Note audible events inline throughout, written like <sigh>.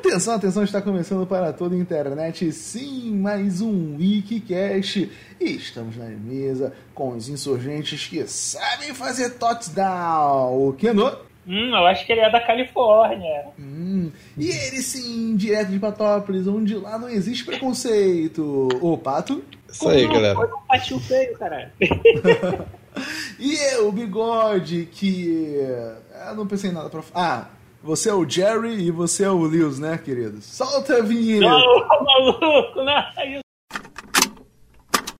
Atenção, atenção, está começando para toda a internet, sim, mais um Wikicast. E estamos na mesa com os insurgentes que sabem fazer touchdown. O Keno. Hum, eu acho que ele é da Califórnia. Hum, e ele sim, direto de Patópolis, onde lá não existe preconceito. O Pato. Isso aí, Não, galera. Foi um patinho feio, caralho. <laughs> E eu, o Bigode, que. Eu não pensei em nada pra. Ah, você é o Jerry e você é o Lewis, né, queridos? Solta a vinheta! Não, maluco, não é isso.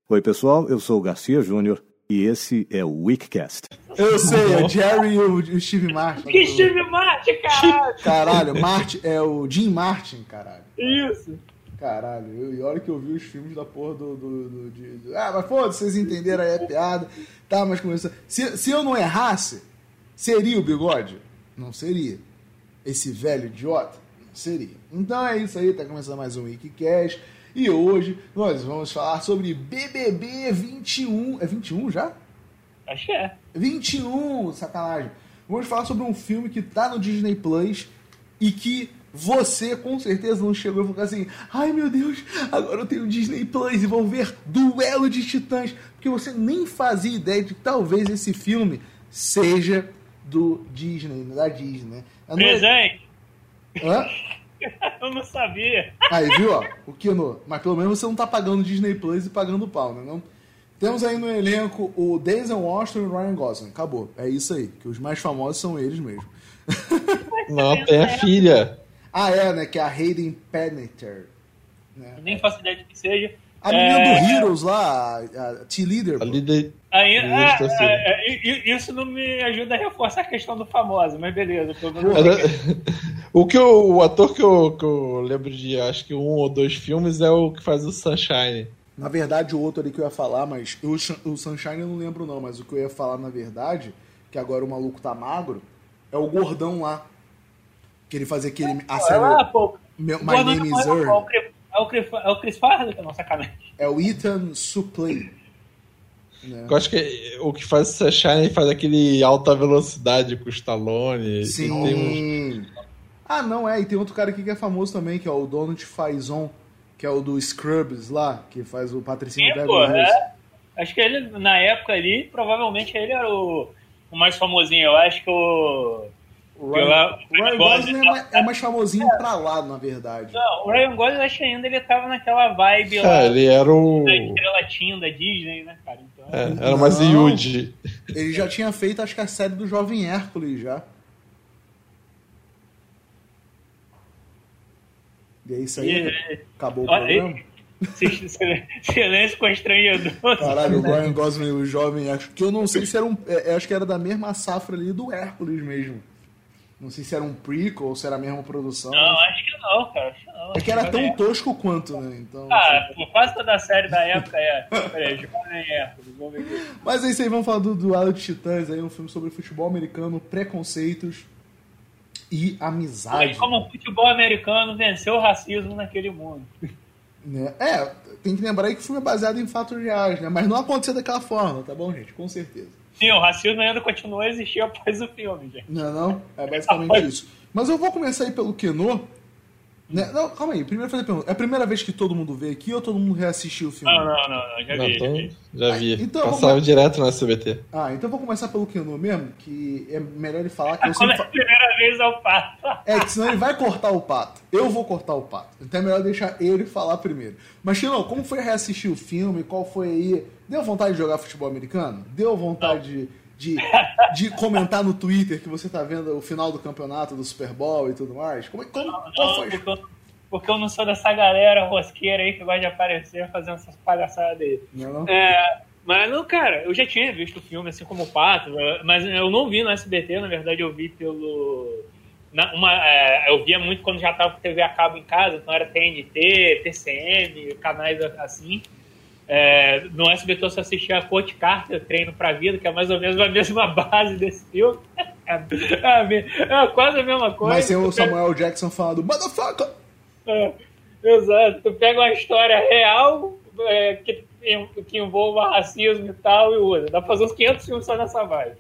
Oi, pessoal, eu sou o Garcia Júnior e esse é o Weekcast. Eu sei, é o Jerry e o, o Steve Martin. Que Steve Martin, caralho. Caralho, Martin, é o Jim Martin, caralho. Isso. Caralho, eu, e olha que eu vi os filmes da porra do. do, do- de- de- ah, mas foda-se, vocês entenderam aí a piada. Tá, mas começou. Se, se eu não errasse, seria o bigode? Não seria. Esse velho idiota? Seria. Então é isso aí, tá começando mais um Wikicast. E hoje nós vamos falar sobre BBB 21. É 21 já? Acho que é. 21, sacanagem. Vamos falar sobre um filme que tá no Disney Plus e que você com certeza não chegou e falou assim: ai meu Deus, agora eu tenho Disney Plus e vou ver Duelo de Titãs. Porque você nem fazia ideia de que talvez esse filme seja do Disney, da Disney, né? Eu não- Presente. Hã? <laughs> Eu não sabia. Aí, viu, ó, o Kino. Mas pelo menos você não tá pagando Disney Plus e pagando pau, né? Não? Temos aí no elenco o Denzel Washington e o Ryan Gosling. Acabou. É isso aí. Que os mais famosos são eles mesmo. Não, tem a filha. Ah, é, né? Que é a Hayden Panettiere. Né? Nem faço ideia de que seja. A menina É, do Heroes lá, a, a T-Leader. Ali de... Aí, Isso, ah, tá i- i- isso não me ajuda a reforçar a questão do famoso, mas beleza. Era- <laughs> O que eu, o ator que eu, que eu lembro de acho que um ou dois filmes é o que faz o Sunshine. Na verdade, o outro ali que eu ia falar, mas o, Sh- o Sunshine eu não lembro não, mas o que eu ia falar na verdade, que agora o maluco tá magro, é o gordão lá. Que ele fazia aquele. A Ah, pô, My Boa Name is é Earl. É o Chris, é o Chris Farley, que é não sacanagem. É o Ethan Suplee. Né? Eu acho que o que faz o Sunshine faz aquele alta velocidade com o Stallone. Sim. Tem uns- Ah, não, é. E tem outro cara aqui que é famoso também, que é o Donald Faison, que é o do Scrubs lá, que faz o Patricinho Sim, pô, é. Acho que ele, na época ali, provavelmente ele era o, o mais famosinho. Eu acho que o. O Ryan, o Ryan Gosling Gosling é mais, é mais famosinho pra lá, na verdade. Não, o Ryan Gosling, acho que ainda ele tava naquela vibe lá É, ele era o. da estrela teen da Disney, né, cara? Então, É, era mais. Yuji. Ele já tinha feito, acho que a série do Jovem Hércules já. E é isso aí. E- Acabou o Olha programa. aí. sil- sil- Silêncio constrangedor. Caralho, o Ryan Gosling e o Jovem Hércules. Que eu não sei se era um. é, acho que era da mesma safra ali do Hércules mesmo. Não sei se era um prequel ou se era a mesma produção. Não, acho que não, cara. Acho que não. É que era tão Jovem- tosco quanto, né? Então. Ah, pô, quase toda a série da época é. Peraí, Jovem Hércules, vamos ver aqui. Mas é isso aí, vamos falar do Duelo de Titãs aí, um filme sobre futebol americano, preconceitos e amizade. Como o futebol americano venceu o racismo naquele mundo. né? É, tem que lembrar aí que o filme é baseado em fatos reais, né? Mas não aconteceu daquela forma, tá bom, gente? Com certeza. Sim, o racismo ainda continua a existir após o filme, gente. Não não? É basicamente isso. Mas eu vou começar aí pelo Kenô. Né? Não, calma aí. Primeiro fazer a pergunta. É a primeira vez que todo mundo vê aqui ou todo mundo reassistiu o filme? Não, não, não, não já Não, vi. Já então, vi. já vi. Então, Passava vamos- direto no SBT. Ah, então eu vou começar pelo Kenô mesmo, que é melhor ele falar que eu Quando sempre é fa- a primeira vez ao pato. É, que senão ele vai cortar o pato. Eu vou cortar o pato. Então é melhor deixar ele falar primeiro. Mas, Chino, como foi reassistir o filme? Qual foi aí? Deu vontade de jogar futebol americano? Deu vontade de, de, de comentar no Twitter que você tá vendo o final do campeonato do Super Bowl e tudo mais? Como, como, qual Não, foi? porque, eu, porque eu não sou dessa galera rosqueira aí que gosta de aparecer fazendo essas palhaçadas aí. Não, não? É, mas não, cara, eu já tinha visto o filme, assim como o Pato, mas eu não vi no SBT, na verdade eu vi pelo. na- uma, é, eu via muito quando já tava com TV a cabo em casa, então era TNT, TCM, canais assim. É, no SBT eu só assistia a Coach Carter, Treino pra Vida, que é mais ou menos a mesma <laughs> base desse filme. É, me- é quase a mesma coisa. Mas tem o Samuel Jackson falando, motherfucker! é, exato. Tu pega uma história real é, que, que envolva racismo e tal e usa. Dá pra fazer uns 500 filmes só nessa vibe.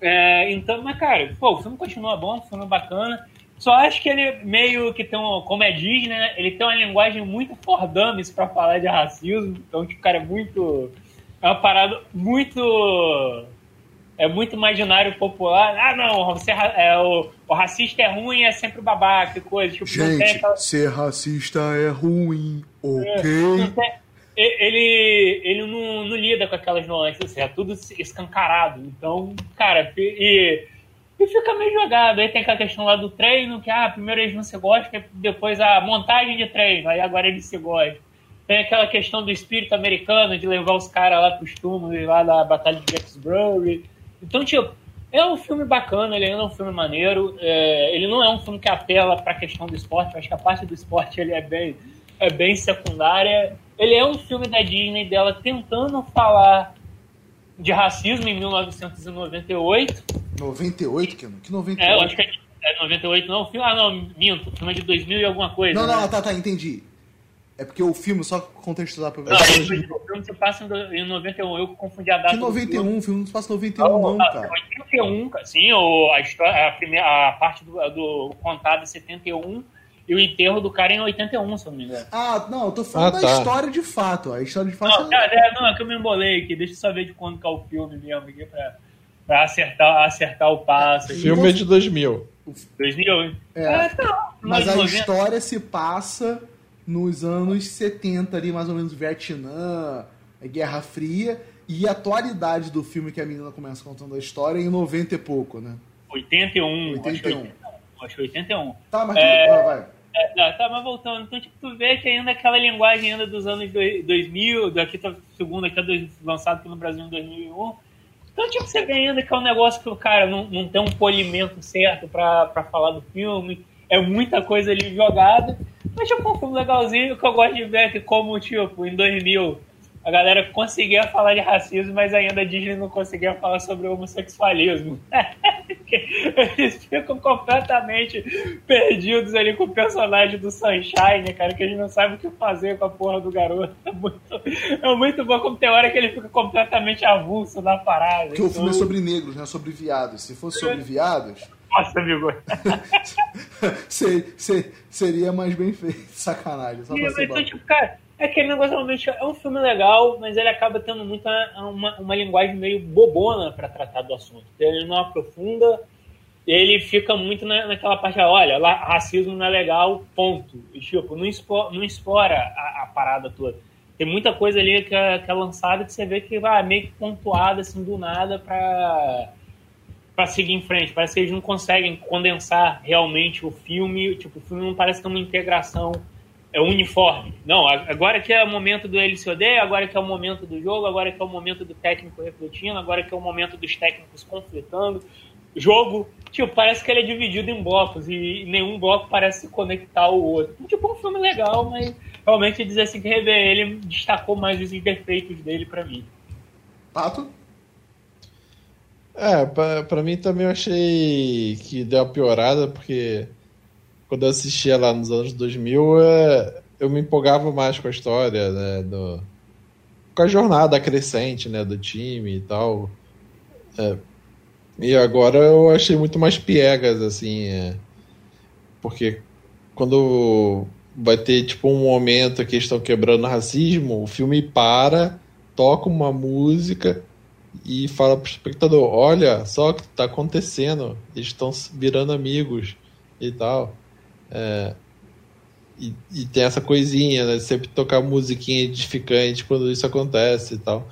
É, então, mas cara, pô, o filme continua bom, o filme é bacana. Só acho que ele meio que tem um, como é Disney, né? Ele tem uma linguagem muito fordames para falar de racismo. Então, tipo, cara, é muito. É uma parada muito. É muito imaginário popular. Ah, não, você é, o, o racista é ruim, é sempre babaca e coisa. Tipo, Gente, aquela... ser racista é ruim, ok? É, ele, ele não, não, lida com aquelas nuances, assim, é tudo escancarado. Então, cara, e e fica meio jogado. Aí tem aquela questão lá do treino, que ah, primeiro eles não se gostam, depois a montagem de treino, aí agora eles se gostam. Tem aquela questão do espírito americano, de levar os caras lá para os túmulos lá da Batalha de Jacksboro. Então, tipo, é um filme bacana, ele é um filme maneiro. É, ele não é um filme que apela para a questão do esporte, acho que a parte do esporte ele é bem, é bem secundária. Ele é um filme da Disney dela tentando falar de racismo em 1998. 98? Que, que 98? É, eu acho que é 98, não. Ah, não, minto. O filme é de 2000 e alguma coisa. Não, né? não, tá, tá, entendi. É porque o filme, só contextualizar pra ver. Não, o filme se passa em 91, eu confundi a data. Que 91? O filme não se passa em 91, não, não, não cara. 81, sim, a, história, a, primeira, a parte do, do contado é 71 e o enterro do cara em 81, se eu não me engano. Ah, não, eu tô falando ah, tá. da história de fato. A história de fato. Não, é... é, não, é que eu me embolei aqui. Deixa eu só ver de quando que é o filme mesmo aqui pra, pra acertar, acertar o passo. O filme é de 2000. 2000? É. é tá, mas a 90. história se passa nos anos 70 ali, mais ou menos Vietnã, Guerra Fria. E a atualidade do filme que a menina começa contando a história é em 90 e pouco, né? 81. 81. Acho que 81. Tá, mas é... ah, vai. É, tá, mas voltando, então tipo, tu vê que ainda aquela linguagem ainda dos anos 2000, daqui tá segundo aqui é lançado aqui no Brasil em 2001. Então, tipo, você vê ainda que é um negócio que o cara não, não tem um polimento certo pra falar do filme, é muita coisa ali jogada. Mas, tipo, um filme legalzinho que eu gosto de ver que, como, tipo, em 2000 a galera conseguia falar de racismo, mas ainda a Disney não conseguia falar sobre homossexualismo. <laughs> Eles ficam completamente perdidos ali com o personagem do Sunshine, cara, que eles não sabem o que fazer com a porra do garoto. É muito, é muito bom como tem hora que ele fica completamente avulso na parada. Porque então... o filme é então sobre negros, não é sobre viados. Se fosse sobre viados. Nossa, amigo. <laughs> seria mais bem feito, sacanagem. Só Sim, então, tipo, cara, é aquele negócio realmente é um filme legal, mas ele acaba tendo muita uma, uma linguagem meio bobona para tratar do assunto. Ele não aprofunda, ele fica muito na, naquela parte, olha, racismo não é legal, ponto. E, tipo, não explora, não explora a, a, parada toda. Tem muita coisa ali que é, que é lançada que você vê que vai meio que pontuada assim do nada para para seguir em frente. Parece que eles não conseguem condensar realmente o filme. Tipo, o filme não parece ter uma integração é uniforme. Não, agora que é o momento do ele se odeia, agora que é o momento do jogo, agora que é o momento do técnico refletindo, agora que é o momento dos técnicos conflitando. Jogo, tipo, parece que ele é dividido em blocos e nenhum bloco parece se conectar ao outro. Tipo, um filme legal, mas realmente dizer assim que rever ele destacou mais os defeitos dele para mim. Pato? É, pra, pra mim também eu achei que deu uma piorada, porque quando eu assistia lá nos anos 2000, é, eu me empolgava mais com a história, né, do, com a jornada crescente, né, do time e tal. É, e agora eu achei muito mais piegas, assim, é, porque quando vai ter tipo um momento que estão quebrando racismo, o filme para, toca uma música e fala pro espectador, olha só o que está acontecendo, eles estão virando amigos e tal. É, e, e, tem essa coisinha, né? Sempre tocar musiquinha edificante quando isso acontece e tal.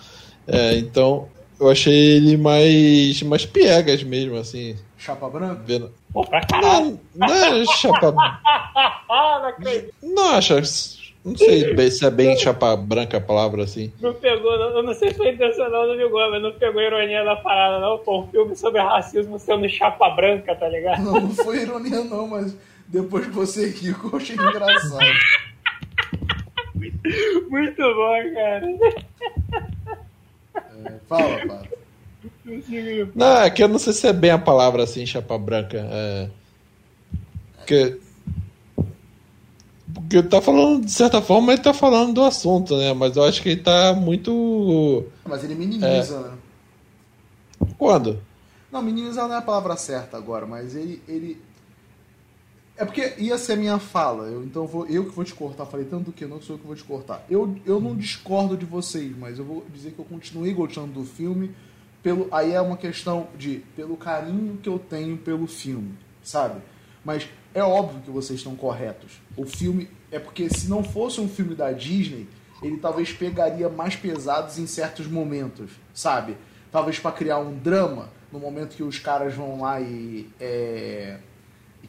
É, então, eu achei ele mais, mais piegas mesmo, assim. Chapa branca? Vendo... Pô, pra caralho! Não, não é chapa... <laughs> não acho... Não sei se é bem chapa branca a palavra assim. Não pegou, não, eu não sei se foi intencional do Vigor, mas não pegou a ironia da parada, não. Pô, um filme sobre racismo sendo chapa branca, tá ligado? Não, não foi ironia, não, mas depois que você riu, eu achei engraçado. <laughs> Muito bom, cara. É, fala, Pato. Não, é que eu não sei se é bem a palavra assim, chapa branca. É... Porque... Porque ele tá falando, de certa forma, ele tá falando do assunto, né? Mas eu acho que ele tá muito. Mas ele minimiza, é... né? Quando? Não, minimizar não é a palavra certa agora, mas ele, ele É porque ia ser minha fala, eu, então vou, eu que vou te cortar. Falei tanto que não sou eu que vou te cortar. Eu, eu não discordo de vocês, mas eu vou dizer que eu continuei gostando do filme. Pelo, aí é uma questão de pelo carinho que eu tenho pelo filme, sabe? Mas é óbvio que vocês estão corretos. O filme é porque se não fosse um filme da Disney, ele talvez pegaria mais pesados em certos momentos, sabe? Talvez para criar um drama no momento que os caras vão lá e, é,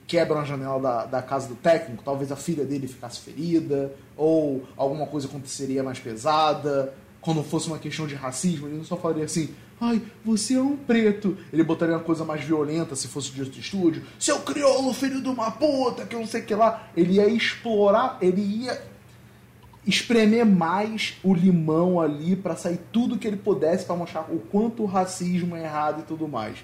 quebram a janela da, da casa do técnico, talvez a filha dele ficasse ferida, ou alguma coisa aconteceria mais pesada. Quando fosse uma questão de racismo, ele não só falaria assim, ai, você é um preto. Ele botaria uma coisa mais violenta se fosse de outro estúdio. Seu crioulo, filho de uma puta, que não sei o que lá. Ele ia explorar, ele ia espremer mais o limão ali para sair tudo que ele pudesse para mostrar o quanto o racismo é errado e tudo mais.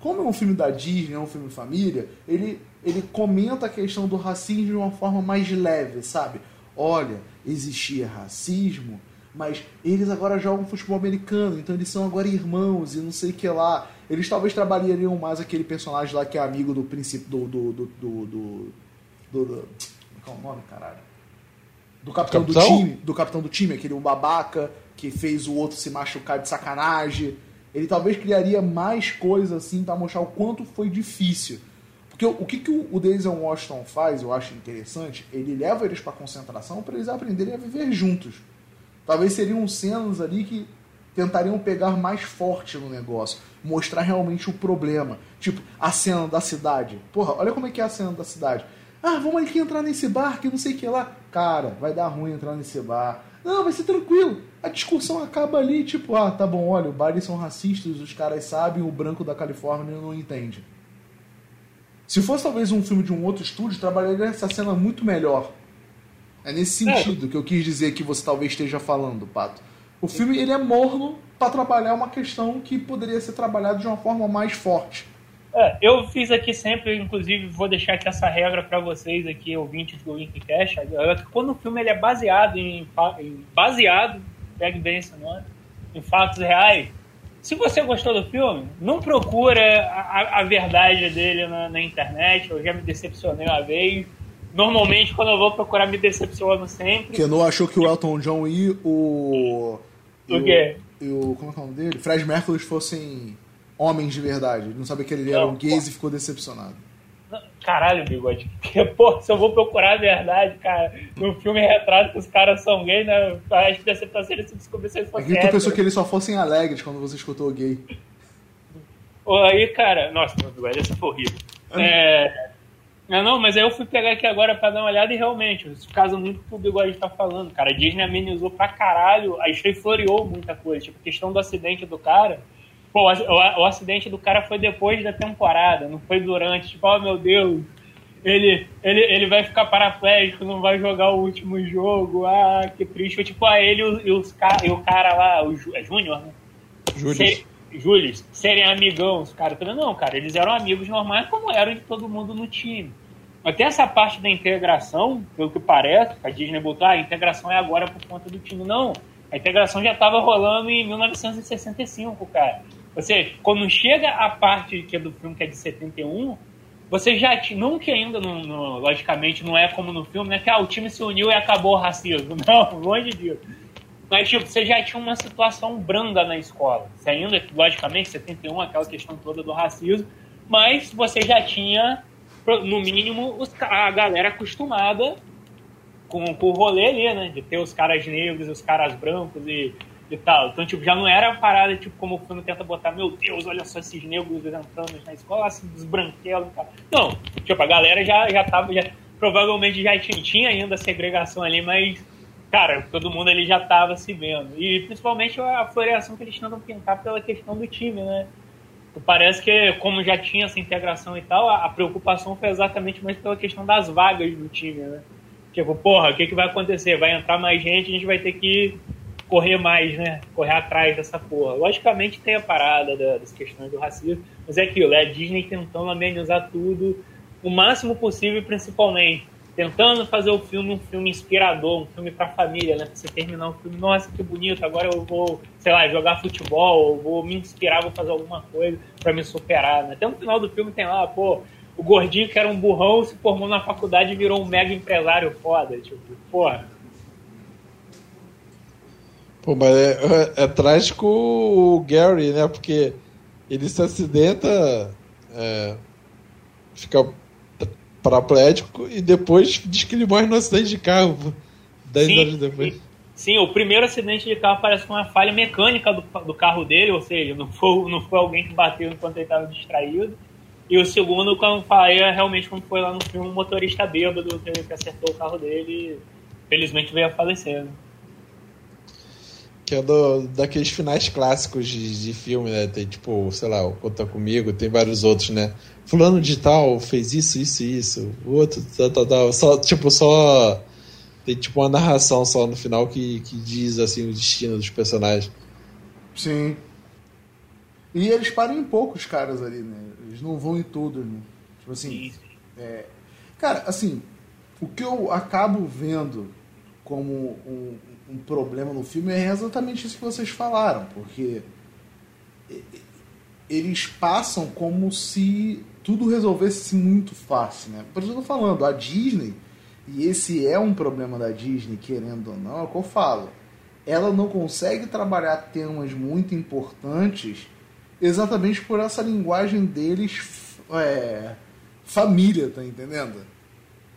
Como é um filme da Disney, é um filme família, ele, ele comenta a questão do racismo de uma forma mais leve, sabe? Olha, existia racismo, mas eles agora jogam futebol americano, então eles são agora irmãos e não sei o que lá. Eles talvez trabalhariam mais aquele personagem lá que é amigo do princípio do. do. do. do. do, do, do qual é o nome, caralho? Do capitão, Capitão? do time. Do capitão do time, aquele um babaca que fez o outro se machucar de sacanagem. Ele talvez criaria mais coisas assim para mostrar o quanto foi difícil. Porque o, o que, que o, o Denzel Washington faz, eu acho interessante, ele leva eles para concentração para eles aprenderem a viver juntos. Talvez seriam cenas ali que tentariam pegar mais forte no negócio, mostrar realmente o problema. Tipo, a cena da cidade. Porra, olha como é que é a cena da cidade. Ah, vamos aqui entrar nesse bar que não sei o que lá. Cara, vai dar ruim entrar nesse bar. Não, vai ser tranquilo. A discussão acaba ali, tipo, ah, tá bom, olha, os bares são racistas, os caras sabem, o branco da Califórnia não entende. Se fosse talvez um filme de um outro estúdio, trabalharia essa cena muito melhor. É nesse É. sentido que eu quis dizer que você talvez esteja falando, Pato. O filme ele é morno para trabalhar uma questão que poderia ser trabalhada de uma forma mais forte. É, eu fiz aqui sempre, inclusive vou deixar aqui essa regra para vocês aqui, ouvintes do Linkcast, é que quando o filme ele é baseado em, em baseado, pegue bem esse nome, em fatos reais, se você gostou do filme, não procura a, a- verdade dele na, na internet, eu já me decepcionei uma vez, normalmente quando eu vou procurar me decepciono sempre, Keno achou que o Elton John e o. O quê? E o. Como é que é o nome dele? Fred Mercury fossem homens de verdade. Ele não sabia que ele era Não, um gays e ficou decepcionado. Caralho, bigode. Porque, pô, se eu vou procurar a verdade, cara, no filme retrato que os caras são gays, né? Acho que deve estar sendo se descobrir se eles É fossem que tu pensou que eles só fossem alegres quando você escutou gay. Pô, Aí, cara, nossa, meu bigode, essa foi horrível. É. Não, não, mas aí eu fui pegar aqui agora pra dar uma olhada e realmente, isso casa muito com o que o Bigode tá falando, cara. A Disney amenizou pra caralho, a Disney floreou muita coisa. Tipo, a questão do acidente do cara. Pô, o, o- acidente do cara foi depois da temporada, não foi durante. Tipo, oh meu Deus, ele, ele, ele vai ficar paraplégico, não vai jogar o último jogo. Ah, que triste. Tipo, ah, ele e, os- e o cara lá, o é Júnior, né? Júlio. Ser- Július, serem amigãos, cara. Eu falei, não, cara, eles eram amigos normais como eram de todo mundo no time. Até essa parte da integração, pelo que parece, a Disney botou, ah, a integração é agora por conta do time. Não, a integração já estava rolando em 1965, cara. Seja, quando chega a parte que é do filme, que é de 71, você já não que ainda, logicamente, não é como no filme, né? Que ah, o time se uniu e acabou o racismo. <laughs> Não, longe disso. Mas, tipo, você já tinha uma situação branda na escola. Você ainda, logicamente, 71, aquela questão toda do racismo, mas você já tinha, no mínimo, a galera acostumada com, com o rolê ali, né? De ter os caras negros, os caras brancos e, e tal. Então, tipo, já não era a parada, tipo, como o filme tenta botar, meu Deus, olha só esses negros entrando na escola, assim, dos e tal. Não, tipo, a galera já, já tava, já, provavelmente já tinha, tinha ainda a segregação ali, mas, cara, todo mundo ali já tava se vendo. E principalmente a floreação que eles tentam pintar pela questão do time, né? Parece que, como já tinha essa integração e tal, a, a preocupação foi exatamente mais pela questão das vagas do time, né? Tipo, porra, o que, que vai acontecer? Vai entrar mais gente, a gente vai ter que correr mais, né? Correr atrás dessa porra. Logicamente tem a parada da- das questões do racismo, mas é aquilo, é a Disney tentando amenizar tudo o máximo possível, principalmente. Tentando fazer o filme um filme inspirador, um filme pra família, né? Pra você terminar o filme, nossa, que bonito, agora eu vou, sei lá, jogar futebol, vou me inspirar, vou fazer alguma coisa pra me superar, né? Até no final do filme tem lá, pô, o gordinho que era um burrão se formou na faculdade e virou um mega empresário foda. Tipo, porra. Pô, mas é, é, é trágico o Gary, né? Porque ele se acidenta, é, fica paraplégico e depois diz que ele morre no acidente de carro. Dez sim, anos depois. Sim, o primeiro acidente de carro parece uma falha mecânica do, do carro dele, ou seja, não foi, não foi alguém que bateu enquanto ele estava distraído. E o segundo, quando falei, é realmente como foi lá no filme, um motorista bêbado que acertou o carro dele e felizmente veio a falecer. Né? Que é do, daqueles finais clássicos de, de filme, né? Tem tipo, sei lá, o Conta Comigo, tem vários outros, né? Fulano de tal fez isso, isso e isso. O outro, tal, tal, tal. Só, tipo, só. Tem tipo uma narração só no final que, que diz assim o destino dos personagens. Sim. E eles param em poucos caras ali, né? Eles não vão em tudo, né? Tipo assim. É... Cara, assim, o que eu acabo vendo como um, um problema no filme é exatamente isso que vocês falaram, porque eles passam como se tudo resolvesse muito fácil, né? Por isso eu tô falando, a Disney, e esse é um problema da Disney, querendo ou não, é o que eu falo. Ela não consegue trabalhar temas muito importantes exatamente por essa linguagem deles é, família, tá entendendo?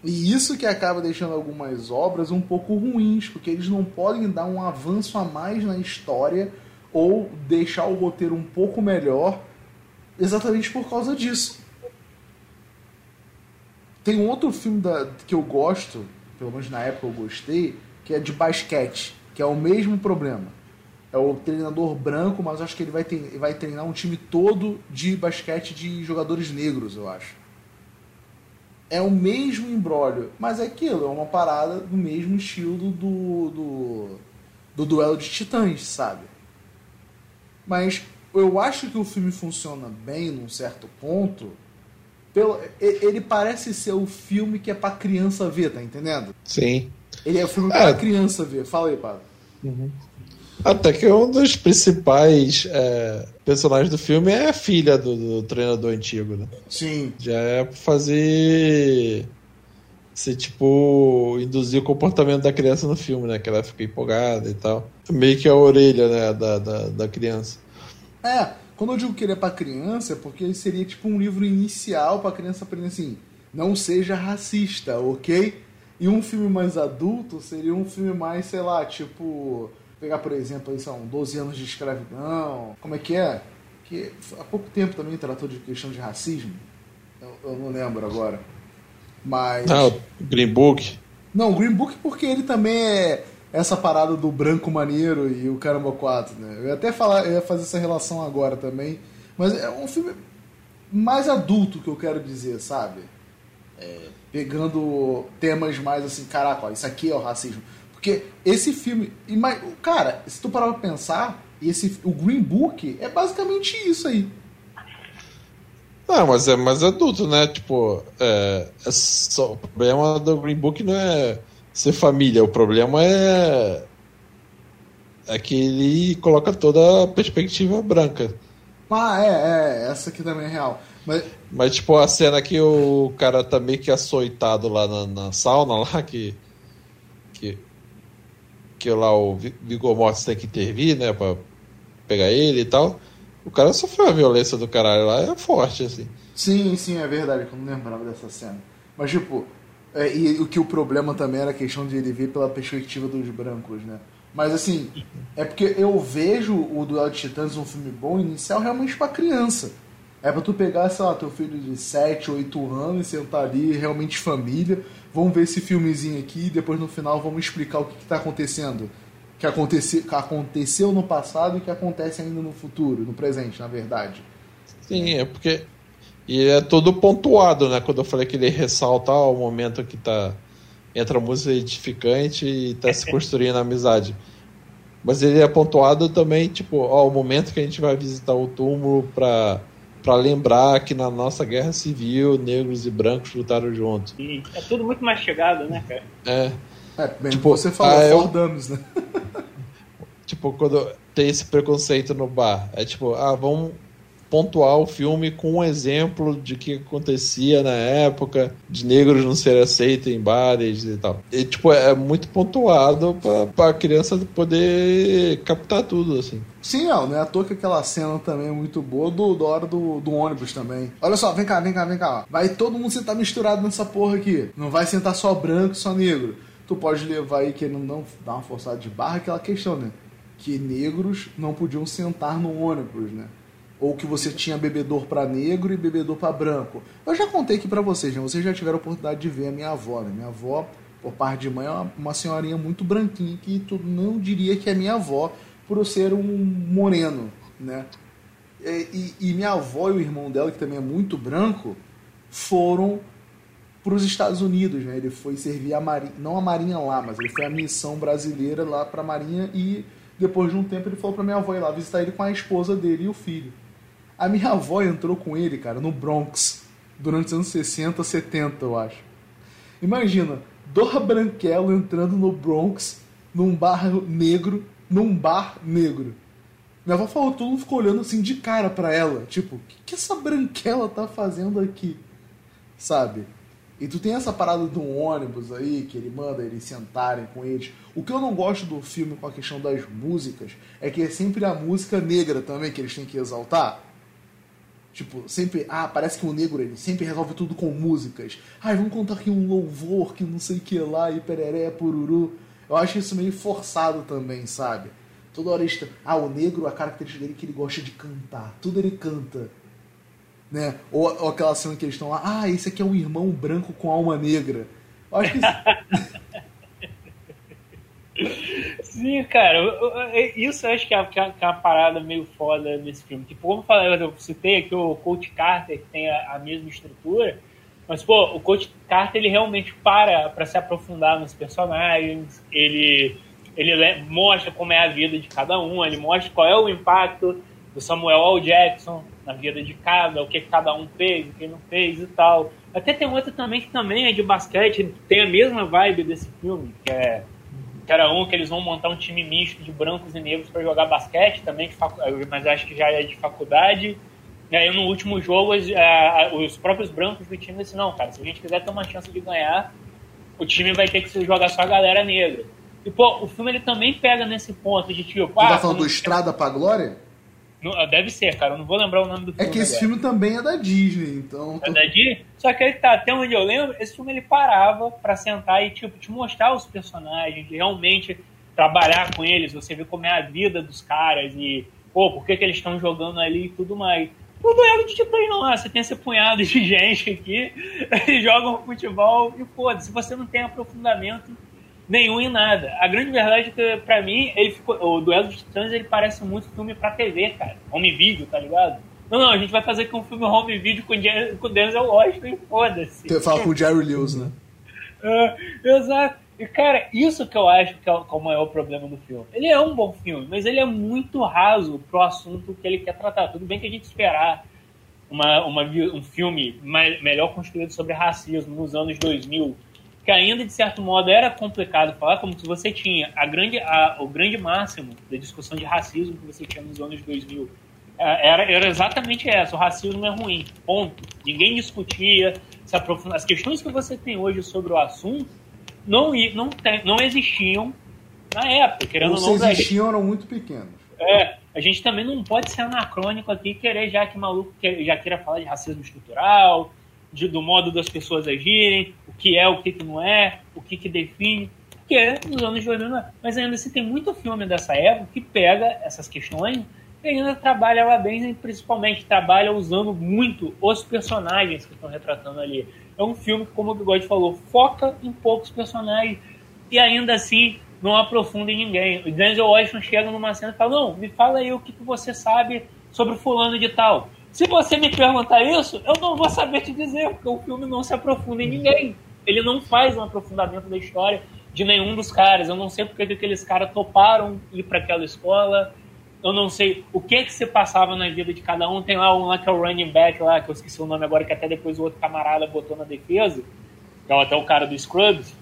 E isso que acaba deixando algumas obras um pouco ruins, porque eles não podem dar um avanço a mais na história ou deixar o roteiro um pouco melhor exatamente por causa disso. Tem um outro filme da, que eu gosto, pelo menos na época eu gostei, que é de basquete, que é o mesmo problema. É o treinador branco, mas acho que ele vai, ter, vai treinar um time todo de basquete de jogadores negros, eu acho é o mesmo embrólio, mas é aquilo, é uma parada do mesmo estilo do, do, do duelo de titãs, sabe? Mas eu acho que o filme funciona bem num certo ponto. Pelo, ele parece ser o filme que é pra criança ver, tá entendendo? Sim. Ele é o filme é. pra criança ver. Fala aí, Pablo. Uhum. Até que um dos principais é, personagens do filme é a filha do, do, treinador antigo, né? Sim. Já é pra fazer. Ser tipo. induzir o comportamento da criança no filme, né? Que ela fica empolgada e tal. Meio que a orelha, né? Da, da, da criança. É, quando eu digo que ele é pra criança, é porque ele seria tipo um livro inicial pra criança aprender assim: não seja racista, ok? E um filme mais adulto seria um filme mais, sei lá, tipo pegar, por exemplo, aí são 12 anos de escravidão, como é que é? Que há pouco tempo também tratou de questão de racismo. Eu, eu não lembro agora. Mas. Ah, o Green Book. Não, o Green Book porque ele também é essa parada do branco maneiro e o Caramba 4, né? Eu ia até falar, eu ia fazer essa relação agora também. Mas é um filme mais adulto que eu quero dizer, sabe? É, pegando temas mais assim, caraca, ó, isso aqui é o racismo. Porque esse filme. Cara, se tu parar pra pensar, esse, o Green Book é basicamente isso aí. Não, mas é mais adulto, né? Tipo, é, é só, o problema do Green Book não é ser família, o problema é. É que ele coloca toda a perspectiva branca. Ah, é, é, essa aqui também é real. Mas, mas tipo, a cena que o cara tá meio que açoitado lá na, na sauna, lá, que, que que lá o Vigor Mortis tem que intervir, né, pra pegar ele e tal. O cara sofreu a violência do caralho lá, é forte, assim. Sim, sim, é verdade, eu não lembrava dessa cena. Mas, tipo, é, e o que o problema também era a questão de ele ver pela perspectiva dos brancos, né? Mas, assim, é porque eu vejo o Duelo de Titãs um filme bom inicial realmente pra criança. É pra tu pegar, sei lá, teu filho de 7, 8 anos e sentar ali, realmente família, vamos ver esse filmezinho aqui e depois no final vamos explicar o que está acontecendo. Que, que aconteceu no passado e que acontece ainda no futuro, no presente, na verdade. Sim, é porque. E é todo pontuado, né? Quando eu falei que ele ressalta ó, o momento que tá. Entra a música edificante e tá se construindo a amizade. Mas ele é pontuado também, tipo, ó, o momento que a gente vai visitar o túmulo para para lembrar que na nossa guerra civil negros e brancos lutaram juntos. É tudo muito mais chegado, né, cara? É. É, bem, tipo, você falou ah, eu... Dames, né? <laughs> tipo, quando tem esse preconceito no bar, é tipo, ah, vamos pontuar o filme com um exemplo de que acontecia na época, de negros não serem aceitos em bares e tal. E, tipo, é muito pontuado para a criança poder captar tudo, assim. Sim, não, é à toa que aquela cena também é muito boa do, da hora do, do ônibus também. Olha só, vem cá, vem cá, vem cá. Vai todo mundo sentar misturado nessa porra aqui. Não vai sentar só branco, só negro. Tu pode levar aí, querendo não dar uma forçada de barra, aquela questão, né? Que negros não podiam sentar no ônibus, né? Ou que você tinha bebedor para negro e bebedor para branco. Eu já contei aqui para vocês, né? vocês já tiveram a oportunidade de ver a minha avó. Né? Minha avó, por parte de mãe, é uma, uma senhorinha muito branquinha que tu não diria que é minha avó por eu ser um moreno, né? E, e, e minha avó e o irmão dela, que também é muito branco, foram para os Estados Unidos, né? Ele foi servir a marinha, não a marinha lá, mas ele foi a missão brasileira lá para a marinha e depois de um tempo ele falou para minha avó ir lá visitar ele com a esposa dele e o filho. A minha avó entrou com ele, cara, no Bronx, durante os anos 60, 70, eu acho. Imagina, Dora Branquelo entrando no Bronx, num bar negro, num bar negro. Minha avó falou, todo mundo ficou olhando assim de cara para ela. Tipo, o que, que essa branquela tá fazendo aqui? Sabe? E tu tem essa parada de um ônibus aí, que ele manda eles sentarem com eles. O que eu não gosto do filme com a questão das músicas é que é sempre a música negra também que eles têm que exaltar. Tipo, sempre, ah, parece que o negro ele sempre resolve tudo com músicas. Ai, vamos contar aqui um louvor que não sei o que lá e pereré, pururu. Eu acho isso meio forçado também, sabe? Toda hora está, ah, o negro, a característica dele é que ele gosta de cantar. Tudo ele canta. Né? Ou, ou aquela cena que eles estão lá, ah, esse aqui é um irmão branco com alma negra. Eu acho que isso... <laughs> Sim, cara, isso eu acho que é, que é uma parada meio foda nesse filme. Tipo, como eu, falei, eu citei aqui o Coach Carter, que tem a, a, mesma estrutura, mas, pô, o Coach Carter, ele realmente para para se aprofundar nos personagens, ele, ele mostra como é a vida de cada um, ele mostra qual é o impacto do Samuel L. Jackson na vida de cada, o que cada um fez, o que não fez e tal. Até tem outra também que também é de basquete, tem a mesma vibe desse filme, que é que era um que eles vão montar um time misto de brancos e negros para jogar basquete também, facu... mas acho que já é de faculdade. E aí no último jogo os, os próprios brancos do time disseram, não, cara, se a gente quiser ter uma chance de ganhar, o time vai ter que jogar só a galera negra. E pô, o filme ele também pega nesse ponto de tipo. Você ah, tá falando do Estrada pra Glória? Ah, deve ser, cara. Eu não vou lembrar o nome do filme. É que esse agora. filme também é da Disney, então. É da Disney? Só que aí tá, até onde eu lembro, esse filme ele parava para sentar e, tipo, te mostrar os personagens, realmente trabalhar com eles, você ver como é a vida dos caras e, pô, por que, que eles estão jogando ali e tudo mais. O duelo de titãs não, você tem esse punhado de <laughs> gente aqui, <laughs> eles jogam futebol e foda-se, você não tem aprofundamento nenhum em nada. A grande verdade é que, pra mim, ele ficou, o Duelo dos Titãs ele parece muito filme pra TV, cara. Home video, tá ligado? Não, não, a gente vai fazer aqui um filme home video com, com Denzel Washington e foda-se. Você fala com o Jerry Lewis, né? uh, exato. E, cara, isso que eu acho que é, o, que é o maior problema do filme. Ele é um bom filme, mas ele é muito raso pro assunto que ele quer tratar. Tudo bem que a gente esperar uma, uma, um filme mais, melhor construído sobre racismo nos anos 2000 que ainda de certo modo era complicado falar, como se você tinha a grande, a, o grande máximo da discussão de racismo que você tinha nos anos 2000. É, era, era exatamente essa: o racismo é ruim, ponto. Ninguém discutia, se aprofunda. As questões que você tem hoje sobre o assunto não, não, tem, não existiam na época. Querendo ou não, se existiam, eram muito pequenos. É, a gente também não pode ser anacrônico aqui querer já que maluco já queira falar de racismo estrutural, de, do modo das pessoas agirem, o que é, o que, que não é, o que, que define, que é nos anos 2000. Mas ainda assim tem muito filme dessa época que pega essas questões e ainda trabalha lá bem, principalmente trabalha usando muito os personagens que estão retratando ali. É um filme que, como o Bigode falou, foca em poucos personagens e ainda assim não aprofunda em ninguém. O Denzel Washington chega numa cena e fala: Não, me fala aí o que, que você sabe sobre fulano de tal. Se você me perguntar isso, eu não vou saber te dizer, porque o filme não se aprofunda em ninguém. Ele não faz um aprofundamento da história de nenhum dos caras. Eu não sei porque aqueles caras toparam ir para aquela escola. Eu não sei o que que se passava na vida de cada um. Tem lá um lá que é o running back lá, que eu esqueci o nome agora, que até depois o outro camarada botou na defesa. Que é até o cara do Scrubs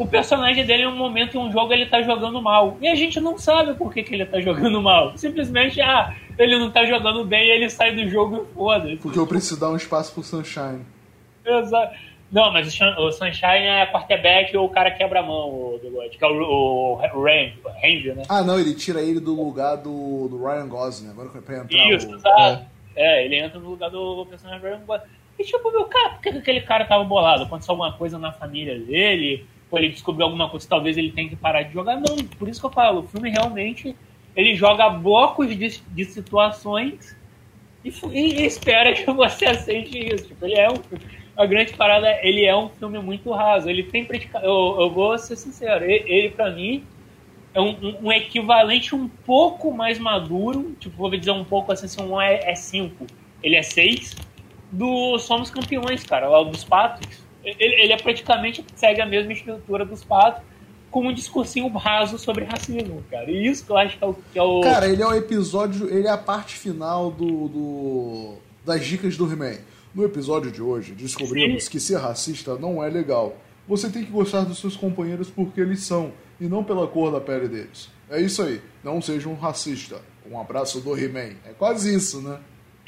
o personagem dele, em um momento em um jogo, ele tá jogando mal. E a gente não sabe por que, que ele tá jogando mal. Simplesmente, ah, ele não tá jogando bem e ele sai do jogo e foda-se. Porque eu preciso dar um espaço pro Sunshine. Exato. Não, mas o Sun- o Sunshine é quarterback ou o cara quebra a mão, o Bigode, que é o, o, o Randy, né? Ah, não, ele tira ele do lugar do, do Ryan Gosling. Agora pra entrar Isso, o... exato. É. ele entra no lugar do personagem Ryan Gosling. E tipo, meu, cara, por que que aquele cara tava bolado? Aconteceu alguma coisa na família dele? Ou ele descobriu alguma coisa talvez ele tenha que parar de jogar? Não, por isso que eu falo, o filme realmente ele joga blocos de, de situações e, e espera <laughs> que você aceite isso. Tipo, ele é um a grande parada, é, ele é um filme muito raso. Ele tem. Eu, eu vou ser sincero, ele, ele pra mim é um, um- um equivalente um pouco mais maduro, tipo, vou dizer um pouco assim, se um é 5, ele é 6, do Somos Campeões, cara, lá dos Patos. Ele, ele é praticamente, segue a mesma estrutura dos Patos, com um discursinho raso sobre racismo, cara. E isso que eu acho que é o... Que é o... Cara, ele é o episódio, ele é a parte final do, do- das dicas do He-Man. No episódio de hoje, descobrimos que ser racista não é legal. Você tem que gostar dos seus companheiros porque eles são, e não pela cor da pele deles. É isso aí. Não seja um racista. Um abraço do He-Man. É quase isso, né?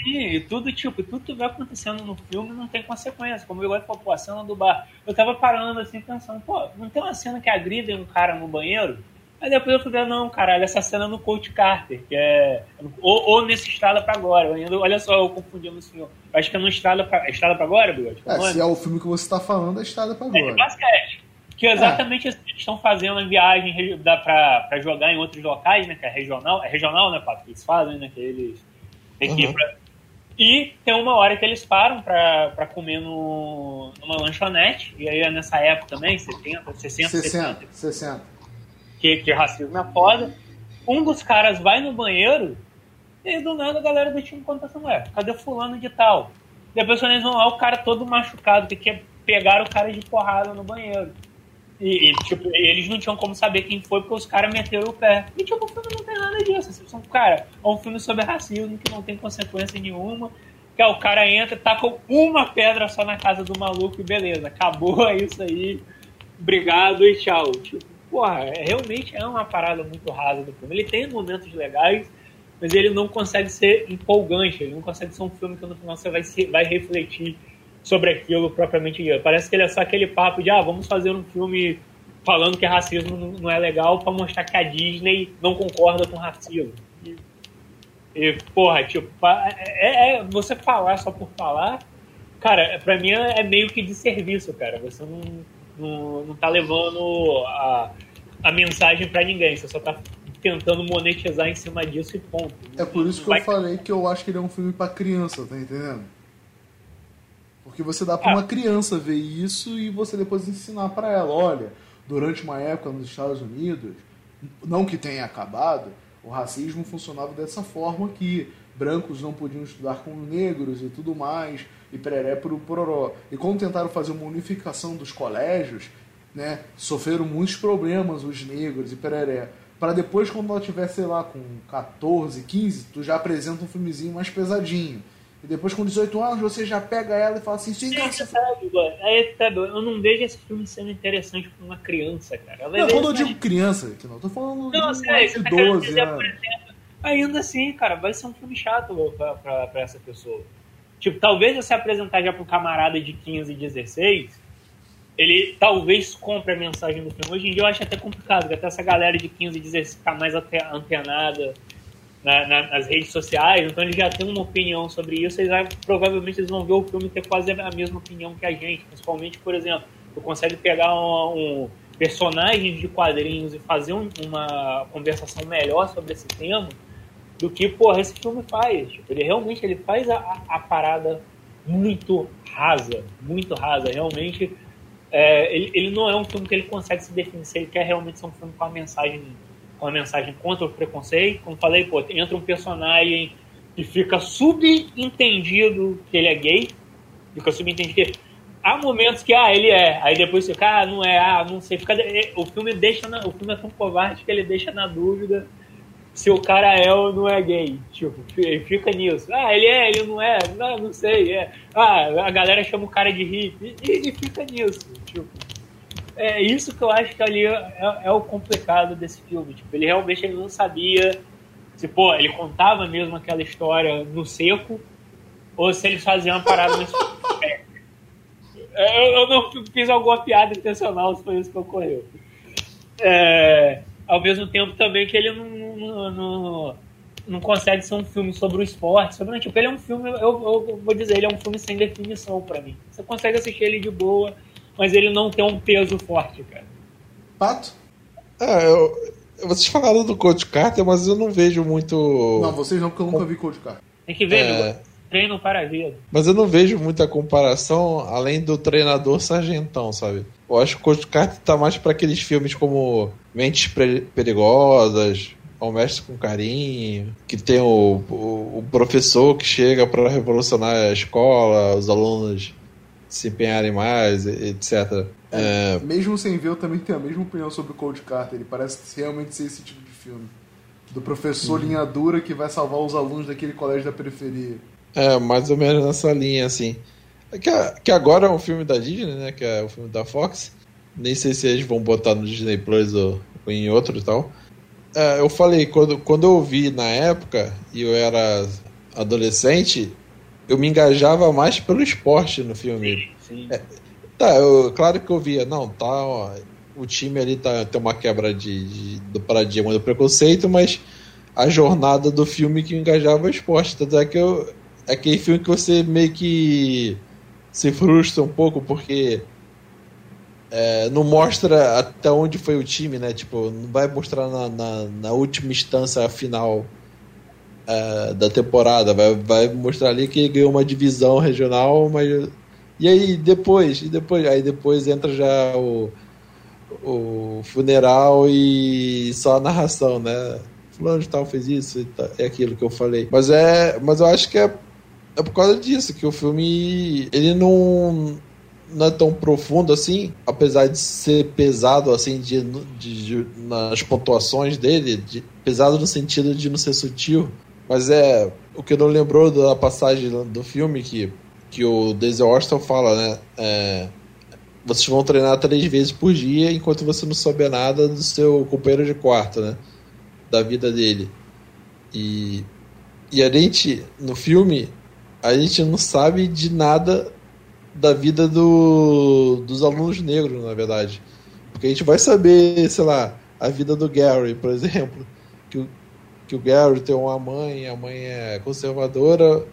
Sim, e tudo, tipo, tudo que vai acontecendo no filme não tem consequência. Como Bigode falou, pô, a cena do bar. Eu tava parando assim, pensando, pô, não tem uma cena que agridem um cara no banheiro? Aí depois eu ver, não, caralho, essa cena é no Coach Carter, que é. Ou, ou nesse Estrada pra Agora. Eu ainda, olha só, eu confundindo esse filme. Eu acho que é no Estrada pra, Estrada pra Agora, Bigode? É, se é o filme que você tá falando, é Estrada pra É de agora. basquete. Que é exatamente assim, eles estão fazendo a viagem dá pra, pra jogar em outros locais, né? Que é regional. É regional, né, Pato? Que eles fazem, né? Que eles têm que ir Uhum. pra- E tem uma hora que eles param pra, pra comer no, numa lanchonete. E aí é nessa época também, 70, 60, 70, 60, 60. que, que racismo é foda. Um dos caras vai no banheiro e aí do nada a galera do time conta assim, ué, cadê fulano de tal? Depois quando eles vão lá, o cara todo machucado, que quer pegar o cara de porrada no banheiro. E, e, tipo, eles não tinham como saber quem foi porque os caras meteram o pé. E tipo, o filme não tem nada disso. Assim, cara, é um filme sobre racismo que não tem consequência nenhuma. Que é, o cara entra, tá com uma pedra só na casa do maluco e beleza, acabou, <laughs> isso aí. Obrigado e tchau. Tipo, porra, é- realmente é uma parada muito rasa do filme. Ele tem momentos legais, mas ele não consegue ser empolgante, ele não consegue ser um filme que no final você vai, se, vai refletir sobre aquilo propriamente dito. Parece que ele é só aquele papo de, ah, vamos fazer um filme falando que racismo não- é legal pra mostrar que a Disney não concorda com racismo. E, e, porra, tipo, pa- é, é- você falar só por falar, cara, pra mim é é meio que de serviço, cara. Você não, não, não tá levando a, a mensagem pra ninguém, você só tá tentando monetizar em cima disso e ponto. É por isso que eu falei que eu acho que ele é um filme pra criança, tá entendendo? Porque você dá Ah. uma criança ver isso e você depois ensinar pra ela, olha, durante uma época nos Estados Unidos, não que tenha acabado, o racismo funcionava dessa forma que brancos não podiam estudar com negros e tudo mais, e pereré pro pororó. E quando tentaram fazer uma unificação dos colégios, né, sofreram muitos problemas os negros e pereré. Para depois, quando ela tiver, sei lá, com 14, 15, tu já apresenta um filmezinho mais pesadinho. E depois, com 18 anos, você já pega ela e fala assim, sim, cara, você Sabe? Aí, sabe, eu não vejo esse filme sendo interessante pra uma criança, cara. Ela Não, vê quando eu digo criança, que não, tô falando de Não, de você tá querendo 12 dizer, por anos. exemplo, ainda assim, cara, vai ser um filme chato pra, pra, pra essa pessoa. Tipo, talvez você apresentar já um camarada de 15, 16, ele talvez compre a mensagem do filme. Hoje em dia eu acho até complicado, porque até essa galera de 15, 16 tá mais ante- antenada na- na- nas redes sociais, então eles já têm uma opinião sobre isso, eles provavelmente eles vão ver o filme ter quase a mesma opinião que a gente. Principalmente, por exemplo, tu consegue pegar um, um de quadrinhos e fazer um- uma conversação melhor sobre esse tema do que, porra, esse filme faz. Tipo, ele realmente ele faz a, a- parada muito rasa, muito rasa. Realmente, é, ele, ele não é um filme que ele consegue se definir se ele quer realmente ser um filme com a mensagem com a mensagem contra o preconceito. Como falei, pô, entra um personagem que fica subentendido que ele é gay, fica subentendido que há momentos que ah, ele é, aí depois fica, ah, não é, ah, não sei, fica o filme deixa na, o filme é tão covarde que ele deixa na dúvida se o cara é ou não é gay. Tipo, ele fica nisso. Ah, ele é, ele não é, não, não sei, é. Ah, a galera chama o cara de hippie e, e fica nisso. Tipo, é isso que eu acho que ali é, é o complicado desse filme. Tipo, ele realmente ele não sabia Se, pô, ele contava mesmo aquela história no seco, ou se eles faziam uma parada nesse eu, eu não fiz alguma piada intencional se foi isso que ocorreu. É, ao mesmo tempo também que ele não, não, não, não, consegue ser um filme sobre o esporte. Sobre, tipo, ele é um filme, eu, eu vou dizer, ele é um filme sem definição para mim. Você consegue assistir ele de boa, mas ele não tem um peso forte, cara. Pato? É, eu, vocês falaram do Coach Carter, mas eu não vejo muito. Não, vocês não, porque eu nunca vi Coach Carter. Tem que ver, é... treino para a vida. Mas eu não vejo muita comparação além do treinador sargentão, sabe? Eu acho que o Coach Carter tá mais para aqueles filmes como Mentes Perigosas, Ao Mestre com Carinho, que tem o, o, o professor que chega para revolucionar a escola, os alunos se empenharem mais, etc. É, é... Mesmo sem ver, eu também tenho a mesma opinião sobre o Cold Carter. Ele parece realmente ser esse tipo de filme. Do professor uhum. linha dura que vai salvar os alunos daquele colégio da periferia. É, mais ou menos nessa linha, assim. Que, que agora é um filme da Disney, né? Que é o um filme da Fox. Nem sei se eles vão botar no Disney Plus ou, ou em outro e tal. É, eu falei, quando, quando eu vi na época, e eu era adolescente, eu me engajava mais pelo esporte no filme. Sim, sim. É, Tá, eu, claro que eu via, não, tá, ó, o time ali tá, tem uma quebra de, de, do paradigma do preconceito, mas a jornada do filme que engajava o esporte. Tanto é que eu, é aquele filme que você meio que se frustra um pouco, porque é, não mostra até onde foi o time, né? Tipo, não vai mostrar na, na, na última instância final é, da temporada. Vai, vai mostrar ali que ganhou uma divisão regional, mas e aí depois, e depois, aí depois entra já o, o funeral e só a narração, né? Fulano de tal fez isso, é aquilo que eu falei. Mas é, mas eu acho que é, é por causa disso que o filme ele não não é tão profundo assim, apesar de ser pesado assim de, de, de nas pontuações dele, de, pesado no sentido de não ser sutil, mas é o que não lembrou da passagem do filme que que o Denzel Washington fala, né? É, vocês vão treinar três vezes por dia enquanto você não souber nada do seu companheiro de quarto, né? Da vida dele. E, e a gente, no filme, a gente não sabe de nada da vida do, dos alunos negros, na verdade. Porque a gente vai saber, sei lá, a vida do Gary, por exemplo. Que que o Gary tem uma mãe, a mãe é conservadora,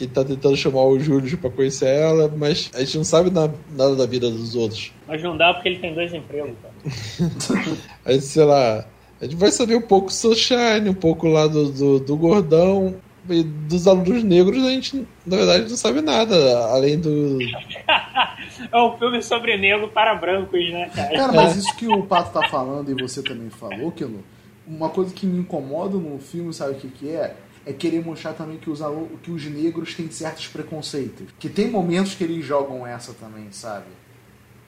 e tá tentando chamar o Júlio pra conhecer ela, mas a gente não sabe nada, nada da vida dos outros. Mas não dá porque ele tem dois empregos, cara. <laughs> a gente, sei lá, a gente vai saber um pouco do Sunshine, um pouco lá do, do, do Gordão, e dos alunos negros a gente, na verdade, não sabe nada, além do. <laughs> é um filme sobre negro para brancos, né, cara? Cara, mas isso que o Pato tá falando e você também falou, Kilo, uma coisa que me incomoda no filme, sabe o que, que é? é querer mostrar também que os, que os negros têm certos preconceitos. Que tem momentos que eles jogam essa também, sabe?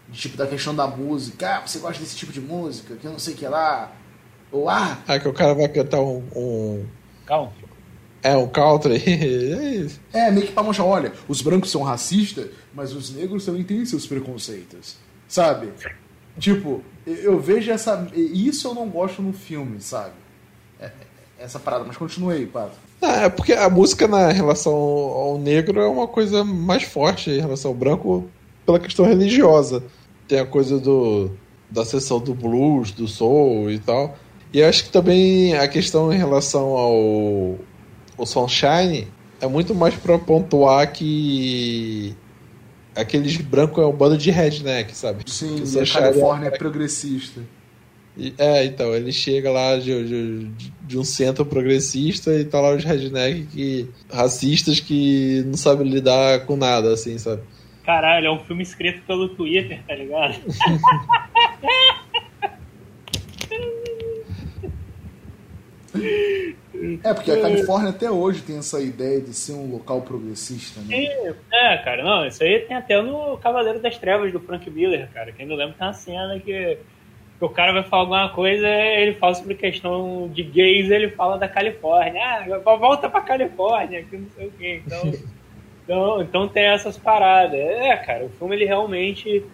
De, tipo, da questão da música. Ah, você gosta desse tipo de música? Que eu não sei o que lá. Ou ah. Ah, que o cara vai cantar um. um... Country. É, um country. <laughs> é, é, meio que pra mostrar: olha, os brancos são racistas, mas os negros também têm seus preconceitos. Sabe? Tipo, eu vejo essa. Isso eu não gosto no filme, sabe? É, essa parada, mas continue aí, Pato. É, porque a música na relação ao negro é uma coisa mais forte em relação ao branco pela questão religiosa. Tem a coisa do da sessão do blues, do soul e tal. E acho que também a questão em relação ao, ao Sunshine é muito mais para pontuar que aqueles brancos é um bando de redneck, sabe? Sim, que a Califórnia é, progressista. É, então, ele chega lá de, de, de, um centro progressista e tá lá os redneck que, racistas que não sabem lidar com nada, assim, sabe? Caralho, é um filme escrito pelo Twitter, tá ligado? <laughs> É, porque a Califórnia até hoje tem essa ideia de ser um local progressista, né? É, é, cara, não, isso aí tem até no Cavaleiro das Trevas do Frank Miller, cara. Quem não lembra tem uma cena que o cara vai falar alguma coisa, ele fala sobre questão de gays, ele fala da Califórnia. Ah, volta pra Califórnia, que não sei o quê. Então, <laughs> então, então tem essas paradas. É, cara, o filme ele realmente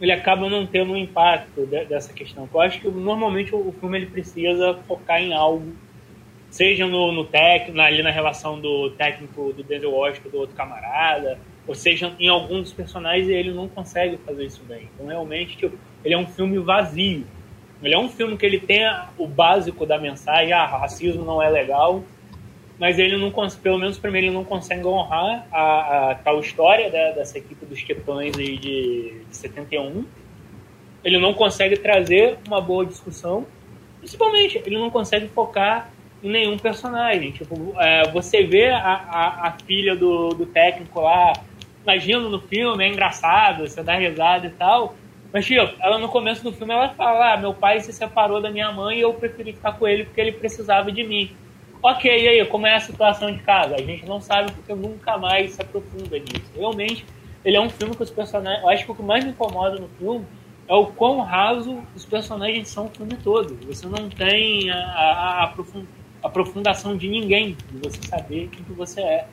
ele acaba não tendo um impacto de, dessa questão. Eu acho que normalmente o filme ele precisa focar em algo seja no, no ali na relação do técnico do Denzel Washington do outro camarada, ou seja em algum dos personagens ele não consegue fazer isso bem. Então realmente tipo, ele é um filme vazio. Ele é um filme que ele tem o básico da mensagem, ah, racismo não é legal, mas ele não pelo menos primeiro ele não consegue honrar a, a tal história né, dessa equipe dos Titãs de, de 71. Ele não consegue trazer uma boa discussão. Principalmente, ele não consegue focar nenhum personagem. Tipo, é, você vê a, a, a filha do, do técnico lá agindo no filme, é engraçado, você dá risada e tal. Mas, tipo, ela no começo do filme ela fala: ah, meu pai se separou da minha mãe e eu preferi ficar com ele porque ele precisava de mim. Ok, e aí, como é a situação de casa? A gente não sabe porque nunca mais se aprofunda nisso. Realmente, ele é um filme que os personagens. Eu acho que o que mais me incomoda no filme é o quão raso os personagens são o filme todo. Você não tem a, a, a aprofundação de ninguém, de você saber quem que você é.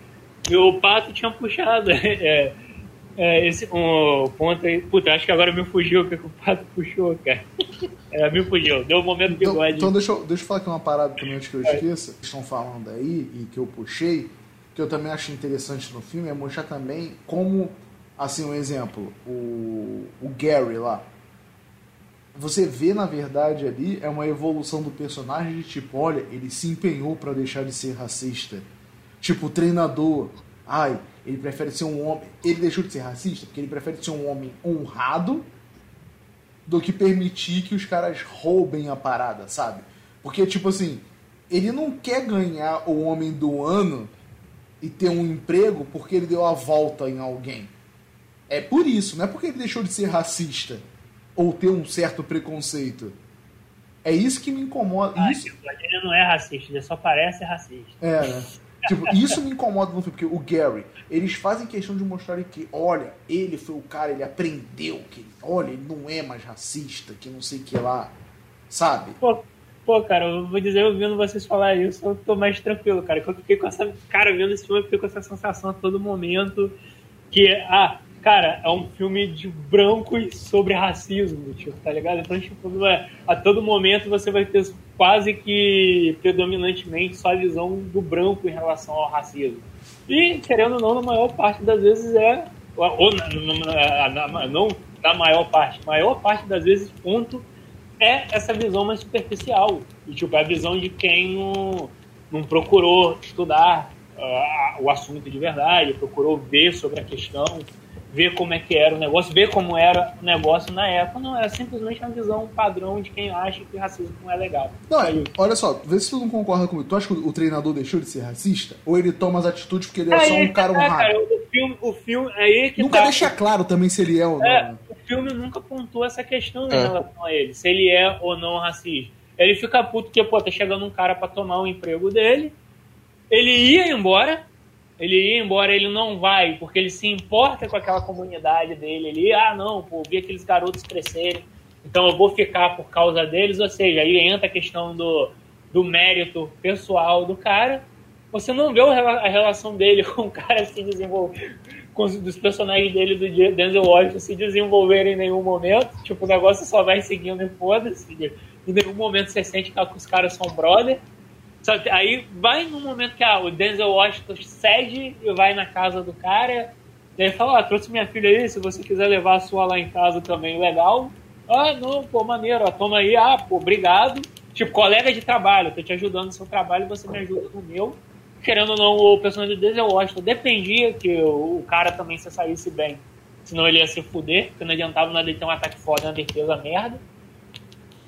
E o Pato tinha puxado <laughs> é, é, esse um ponto aí. Puta, acho que agora me fugiu o que o Pato puxou, cara. <laughs> É, me fugiu. Deu um momento então, bigode. Então, deixa eu, deixa eu falar aqui uma parada também antes que eu esqueça. Que estão falando aí e que eu puxei, que eu também acho interessante no filme, é mostrar também como, assim, um exemplo, o, o Gary lá. Você vê, na verdade, ali, é uma evolução do personagem de tipo, olha, ele se empenhou para deixar de ser racista. Tipo, treinador. Ai, ele prefere ser um homem. Ele deixou de ser racista porque ele prefere ser um homem honrado do que permitir que os caras roubem a parada, sabe? Porque, tipo assim, ele não quer ganhar o homem do ano e ter um emprego porque ele deu a volta em alguém. É por isso, não é porque ele deixou de ser racista ou ter um certo preconceito. É isso que me incomoda. Ah, isso... Ele não é racista, ele só parece racista. É, né? <laughs> tipo, isso me incomoda no filme, porque o Gary, eles fazem questão de mostrar que, olha, ele foi o cara, ele aprendeu que, olha, ele não é mais racista, que não sei o que lá, sabe? Pô, pô, cara, eu vou dizer, ouvindo vocês falar isso, eu tô mais tranquilo, cara. Eu fiquei com essa. Cara, vendo esse filme, eu fiquei com essa sensação a todo momento que, ah, cara, é um filme de brancos sobre racismo, tipo, tá ligado? Então, tipo, é, a todo momento você vai ter quase que predominantemente só a visão do branco em relação ao racismo. E, querendo ou não, na maior parte das vezes é. Ou na, na, na, não na maior parte, maior parte das vezes, ponto, é essa visão mais superficial. E, tipo, é a visão de quem não, não procurou estudar uh, o assunto de verdade, procurou ver sobre a questão, ver como é que era o negócio, ver como era o negócio na época. Não, é simplesmente uma visão padrão de quem acha que racismo não é legal. Não, é, olha só, vê se tu não concorda comigo. Tu acha que o treinador deixou de ser racista? Ou ele toma as atitudes porque ele é, é só um cara honrado? Cara, o filme, o filme aí que Nunca tá, deixa claro também se ele é ou não. É, o filme nunca pontua essa questão em é. relação a ele, se ele é ou não racista. Ele fica puto porque, pô, tá chegando um cara para tomar o emprego dele, ele ia embora, ele ia embora, ele não vai, porque ele se importa com aquela comunidade dele. Ele, ah, não, pô, vi aqueles garotos crescerem, então eu vou ficar por causa deles. Ou seja, aí entra a questão do, do mérito pessoal do cara. Você não vê a relação dele <laughs> com o cara se desenvolver, com os dos personagens dele do Denzel Washington se desenvolverem em nenhum momento. Tipo, o negócio só vai seguindo e foda-se. Em nenhum momento você sente que os caras são brother. Sabe? Aí vai no momento que ah, o Denzel Washington cede e vai na casa do cara. E aí fala, ah, trouxe minha filha aí, se você quiser levar a sua lá em casa também, legal. Ah, não, pô, maneiro, ó, toma aí, ah, pô, obrigado. Tipo, colega de trabalho, tô te ajudando no seu trabalho, você me ajuda no meu. Querendo ou não, o personagem do Denzel Washington dependia que o, o cara também se saísse bem. Senão ele ia se fuder, porque não adiantava nada ele ter um ataque foda na defesa merda.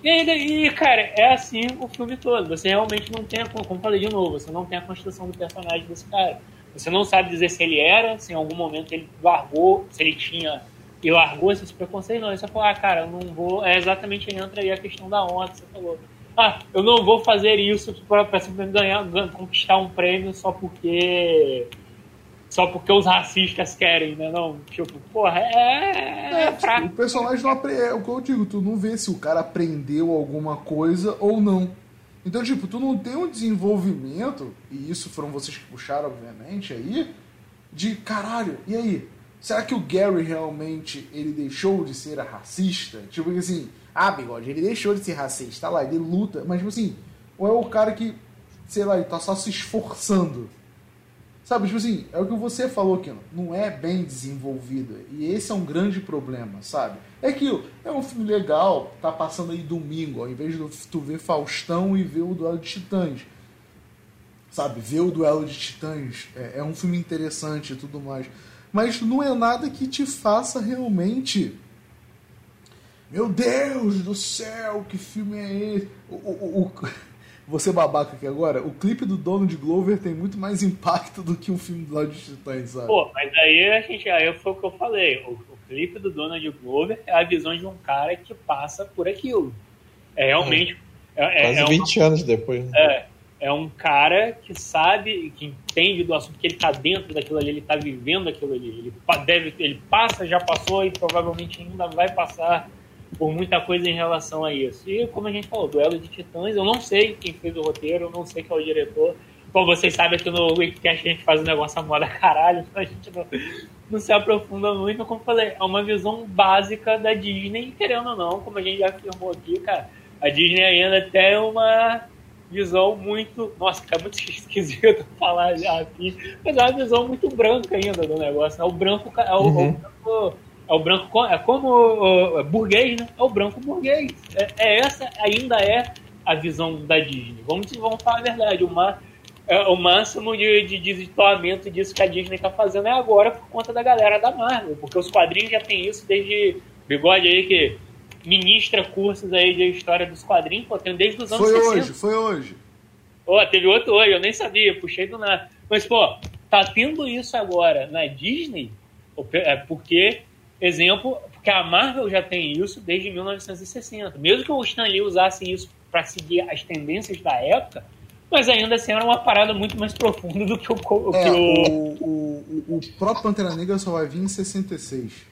E e, cara, é assim o filme todo. Você realmente não tem, como falei de novo, você não tem a construção do personagem desse cara. Você não sabe dizer se ele era, se em algum momento ele largou, se ele tinha e largou esses preconceitos, não. Ele só ah, cara, eu não vou. É exatamente entra aí a questão da que você falou. Ah, eu não vou fazer isso para simplesmente ganhar, conquistar um prêmio só porque só porque os racistas querem, né? Não, tipo, porra, é. é tipo, o personagem não aprende. É o que eu digo, tu não vê se o cara aprendeu alguma coisa ou não. Então, tipo, tu não tem um desenvolvimento, e isso foram vocês que puxaram, obviamente, aí, de caralho, e aí? Será que o Gary realmente ele deixou de ser racista? Tipo assim, ah, bigode, ele deixou de ser racista, tá lá, ele luta, mas tipo assim, ou é o cara que sei lá, ele tá só se esforçando. Sabe, tipo assim, é o que você falou aqui, não é bem desenvolvido. E esse é um grande problema, sabe? É que é um filme legal, tá passando aí domingo, ao invés de tu ver Faustão e ver o Duelo de Titãs. Sabe, ver o Duelo de Titãs é, é um filme interessante e tudo mais. Mas não é nada que te faça realmente. Meu Deus do céu, que filme é esse? o, o, o você babaca aqui agora, o clipe do Donald Glover tem muito mais impacto do que um filme do lado de Titãs, sabe? Pô, mas aí a gente, aí foi o que eu falei. O, o, clipe do Donald Glover é a visão de um cara que passa por aquilo. É realmente. É, é, Quase é 20 uma, anos depois. Né? É, é um cara que sabe, que entende do assunto, que ele tá dentro daquilo ali, ele tá vivendo aquilo ali. Ele, deve, ele passa, já passou e provavelmente ainda vai passar por muita coisa em relação a isso. E como a gente falou, Duelo de Titãs, eu não sei quem fez o roteiro, eu não sei quem é o diretor. Como vocês sabem, aqui no Wikicast a gente faz um negócio a moda caralho, então a gente não, não se aprofunda muito. Como eu falei, é uma visão básica da Disney, querendo ou não, como a gente já afirmou aqui, cara, a Disney ainda tem uma visão muito. Nossa, é muito <laughs> esquisito falar já aqui, mas é uma visão muito branca ainda do negócio. Né? O branco é o, uhum. o branco é o branco, é como é burguês, né? É o branco burguês. É, é, essa, ainda é a visão da Disney. Vamos, vamos falar a verdade. O, é, o máximo de, de disso que a Disney está fazendo é agora por conta da galera da Marvel. Porque os quadrinhos já tem isso desde Bigode aí que ministra cursos aí de história dos quadrinhos, pô, tem desde os anos foi 60. Foi hoje, foi hoje. Pô, teve outro hoje, eu nem sabia, puxei do nada. Mas, pô, tá tendo isso agora na Disney, é porque Exemplo, porque a Marvel já tem isso desde 1960. Mesmo que o Stan Lee usasse isso para seguir as tendências da época, mas ainda assim era uma parada muito mais profunda do que o. o, é, que o... O, o, o, próprio Pantera Negra só vai vir em 66.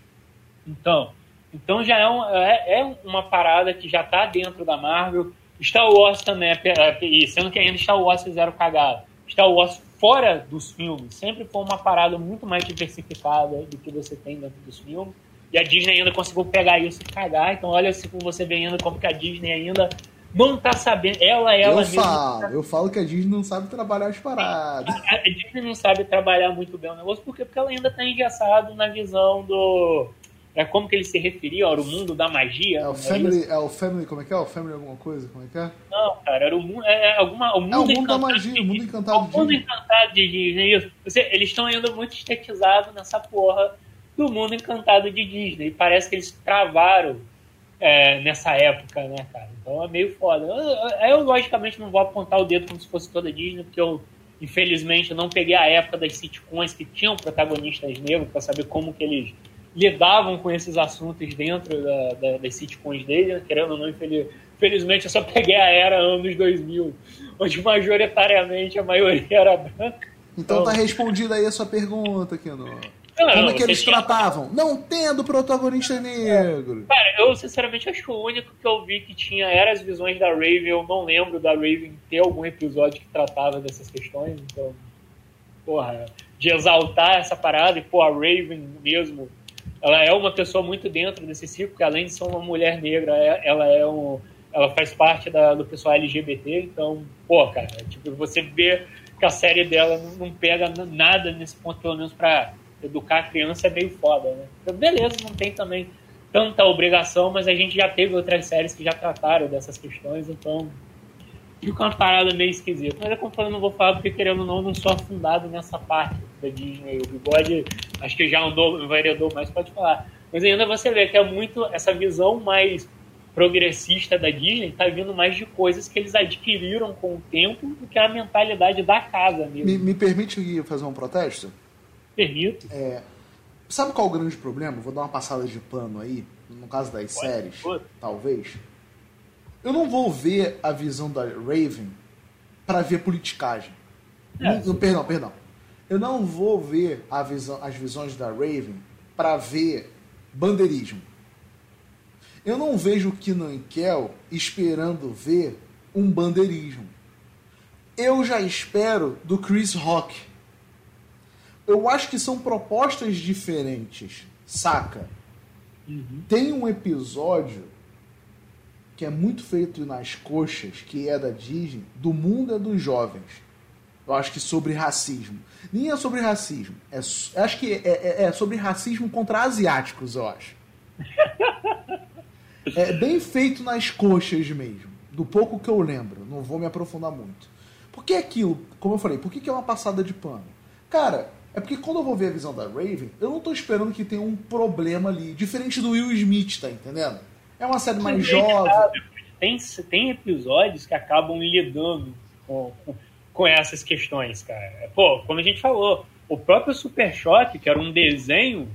Então, então já é, um, é, é uma parada que já está dentro da Marvel. Star Wars também, é, é sendo que ainda Star Wars fizeram cagada. Star Wars fora dos filmes sempre foi uma parada muito mais diversificada do que você tem dentro dos filmes. E a Disney ainda conseguiu pegar isso e cagar. Então, olha se você ainda como que a Disney ainda não tá sabendo. Ela, ela eu mesma. Falo, tá... Eu falo que a Disney não sabe trabalhar as paradas. A, a Disney não sabe trabalhar muito bem o negócio, porque, porque ela ainda tá engessado na visão do é como que ele se referia, era o mundo da magia. É o Family, é, o Family, como é que é? O Family alguma coisa, como é que é? Não, cara, era o mundo, é, é alguma, o mundo, é o mundo da magia, de, o mundo encantado o mundo encantado de Disney, isso. Você, eles estão ainda muito estetizados nessa porra do mundo encantado de Disney. E parece que eles travaram é, nessa época, né, cara? Então é meio foda. Eu, eu, logicamente, não vou apontar o dedo como se fosse toda Disney, porque eu, infelizmente, não peguei a época das sitcoms que tinham protagonistas negros para saber como que eles lidavam com esses assuntos dentro da, da, das sitcoms dele, né? querendo ou não, infelizmente eu só peguei a era anos 2000, onde majoritariamente a maioria era branca. Então, então tá respondida aí a sua pergunta, Keno. Não, Como é que eles tinha... tratavam? Não tendo protagonista negro. Cara, eu sinceramente acho que o único que eu vi que tinha era as visões da Raven. Eu não lembro da Raven ter algum episódio que tratava dessas questões. Então, porra, de exaltar essa parada e, pô, a Raven mesmo ela é uma pessoa muito dentro desse ciclo, que além de ser uma mulher negra, é, ela é um, ela faz parte da, do pessoal LGBT, então, pô, cara, tipo, você vê que a série dela não pega nada nesse ponto, pelo menos para educar a criança, é meio foda, né? Então, beleza, não tem também tanta obrigação, mas a gente já teve outras séries que já trataram dessas questões, então fica uma parada meio esquisita. Mas é como eu não vou falar porque, querendo ou não, não sou afundado nessa parte da Disney. O Bigode, acho que já andou, vereador mais pode falar. Mas ainda você vê que é muito essa visão mais progressista da Disney tá vindo mais de coisas que eles adquiriram com o tempo do que a mentalidade da casa mesmo. Me, me permite fazer um protesto? Permito. É, sabe qual é o grande problema? Vou dar uma passada de pano aí, no caso das pode, séries, talvez eu não vou ver a visão da Raven para ver politicagem. É, não, perdão, perdão. Eu não vou ver a visão, as visões da Raven para ver bandeirismo. Eu não vejo o Keenan Kel esperando ver um bandeirismo. Eu já espero do Chris Rock. Eu acho que são propostas diferentes, saca? Uhum. Tem um episódio que é muito feito nas coxas, que é da Disney, do mundo é dos jovens. Eu acho que sobre racismo. Nem é sobre racismo. É, acho que é, é, é sobre racismo contra asiáticos, eu acho. <laughs> É bem feito nas coxas mesmo. Do pouco que eu lembro. Não vou me aprofundar muito. Por que aquilo, como eu falei, por que, que é uma passada de pano? Cara, é porque quando eu vou ver a visão da Raven, eu não tô esperando que tenha um problema ali. Diferente do Will Smith, tá entendendo? É uma série mais jovem. Tem, tem episódios que acabam lidando com, com, com essas questões, cara. Pô, como a gente falou, o próprio Super Choque, que era um desenho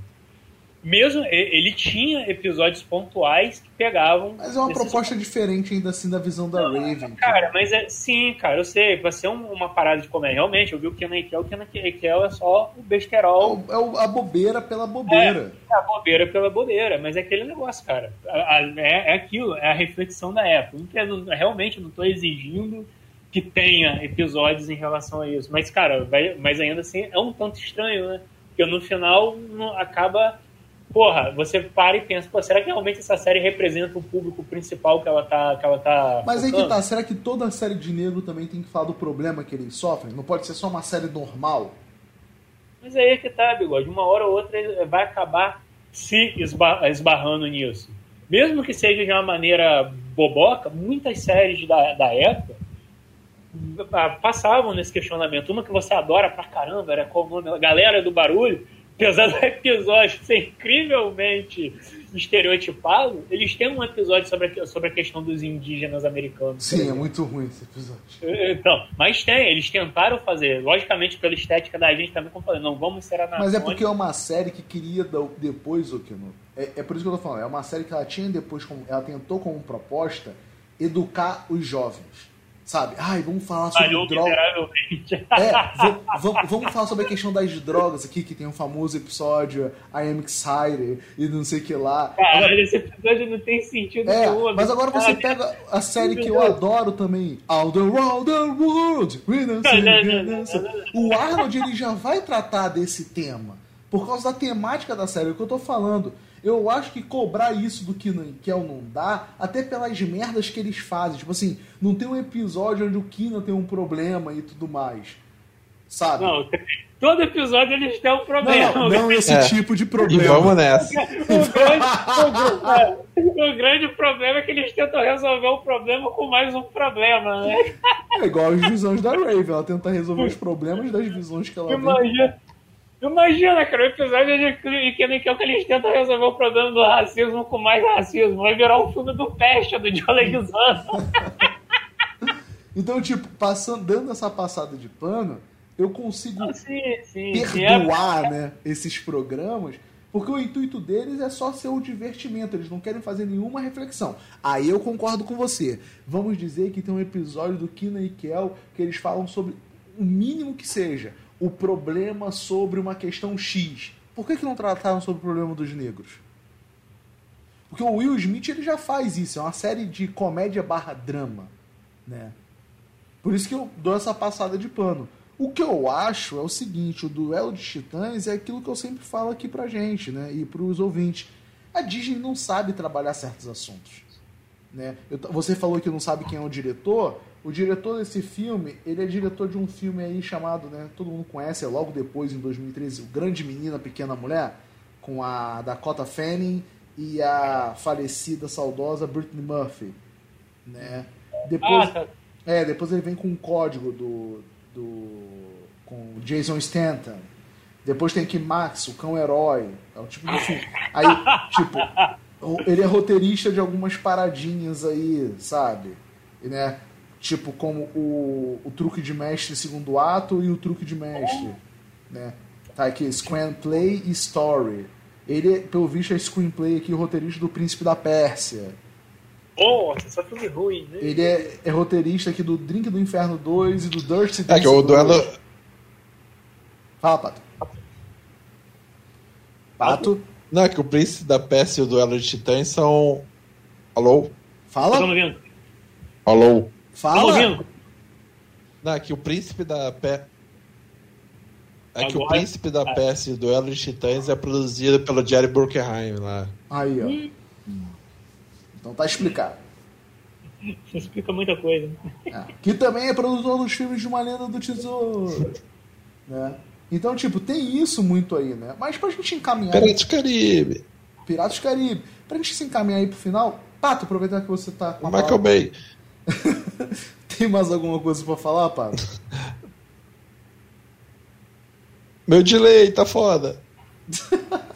mesmo ele tinha episódios pontuais que pegavam. Mas é uma proposta diferente ainda assim da visão da Não, Raven. Cara, mas é sim, cara, eu sei, vai ser um, uma parada de comédia. Realmente, eu vi o Kenan Kel, o Kenan Kel é só o besterol. É, o, é a bobeira pela bobeira. É, é, a bobeira pela bobeira, mas é aquele negócio, cara. É, é aquilo, é a reflexão da época. Não, realmente não estou exigindo que tenha episódios em relação a isso. Mas, cara, vai, mas ainda assim é um tanto estranho, né? Porque no final não, acaba porra, você para e pensa, pô, será que realmente essa série representa o público principal que ela tá. Que ela tá Mas focando? aí que tá, será que toda série de negro também tem que falar do problema que eles sofrem? Não pode ser só uma série normal? Mas aí é que tá, bigode. Uma hora ou outra vai acabar se esbarrando nisso. Mesmo que seja de uma maneira boboca, muitas séries da, da época ah, passavam nesse questionamento. Uma que você adora pra caramba, era qual o nome? Galera do Barulho apesar do episódio ser incrivelmente estereotipado, eles têm um episódio sobre a, sobre a questão dos indígenas americanos. Sim, é muito ruim esse episódio. Então, mas tem, eles tentaram fazer, logicamente pela estética da gente também, como falei, não vamos ser a Mas é porque é uma série que queria depois, o é, é por isso que eu tô falando, é uma série que ela tinha depois, como, ela tentou como proposta educar os jovens sabe? Ai, vamos falar sobre Falhou droga. É, vamos, vamos falar sobre a questão das drogas aqui, que tem um famoso episódio I Am Excited e não sei o que lá. Cara, agora, esse episódio não tem sentido é, nenhum. Mas agora você pega a série que eu adoro também, All the World, the World, o Arnold ele já vai tratar desse tema por causa da temática da série, é o que eu tô falando. Eu acho que cobrar isso do que Kel não dá, até pelas merdas que eles fazem. Tipo assim, não tem um episódio onde o Kina tem um problema e tudo mais. Sabe? Não, todo episódio eles têm um problema. Não, não esse é. tipo de problema. E vamos nessa. <laughs> O grande, o, o grande, problema é que eles tentam resolver o problema com mais um problema, né? É igual as visões da Raven. Ela tenta resolver os problemas das visões que ela Imagina. Vê. Imagina, cara, o episódio de que, que eles tentam resolver o problema do racismo com mais racismo. Vai virar um filme do Peste, do John Leguizamo. <laughs> então, tipo, passando, dando essa passada de pano, eu consigo ah, sim, sim, perdoar sim, é... né, esses programas, porque o intuito deles é só ser o divertimento, eles não querem fazer nenhuma reflexão. Aí eu concordo com você. Vamos dizer que tem um episódio do Kina e Kel que eles falam sobre o mínimo que seja o problema sobre uma questão X. Por que, que não trataram sobre o problema dos negros? Porque o Will Smith ele já faz isso, é uma série de comédia barra drama. Né? Por isso que eu dou essa passada de pano. O que eu acho é o seguinte, o duelo de titãs é aquilo que eu sempre falo aqui pra gente, né? E pros ouvintes. A Disney não sabe trabalhar certos assuntos. Né? Eu, você falou que não sabe quem é o diretor. O diretor desse filme, ele é diretor de um filme aí chamado, né, todo mundo conhece, é logo depois, em 2013, O Grande Menino, a Pequena Mulher, com a Dakota Fanning e a falecida, saudosa Britney Murphy, né? Depois, ah, tá. é, depois ele vem com um código do, do com Jason Stanton. Depois tem aqui Max, o cão herói. É o tipo de filme. Aí, <laughs> tipo, ele é roteirista de algumas paradinhas aí, sabe? E, né? Tipo, como o, o truque de mestre segundo ato e o truque de mestre. Né? Tá aqui, screenplay e story. Ele, pelo visto, é screenplay aqui, roteirista do Príncipe da Pérsia. Nossa, só filme ruim, né? Ele é, é, roteirista aqui do Drink do Inferno 2 e do Dirty É que o duelo. Fala, Pato. Pato? Não, é que o Príncipe da Pérsia e o Duelo de Titãs são. Alô? Fala? Alô? Fala. Não, é que o príncipe da Pé. É Agora... que o príncipe da peça do Duelo de Titãs é produzido pelo Jerry Bruckheimer lá. Aí, ó. Hum. Então tá explicado. Isso explica muita coisa. É, que também é produtor dos filmes de Uma Lenda do Tesouro. Né? Então, tipo, tem isso muito aí, né? Mas pra gente encaminhar. Piratas do Caribe. Piratas do Caribe. Pra gente se encaminhar aí pro final, Pato, aproveitar que você tá com a Michael palavra. Bay. <laughs> Tem mais alguma coisa pra falar, Pato? Meu delay, tá foda. <laughs>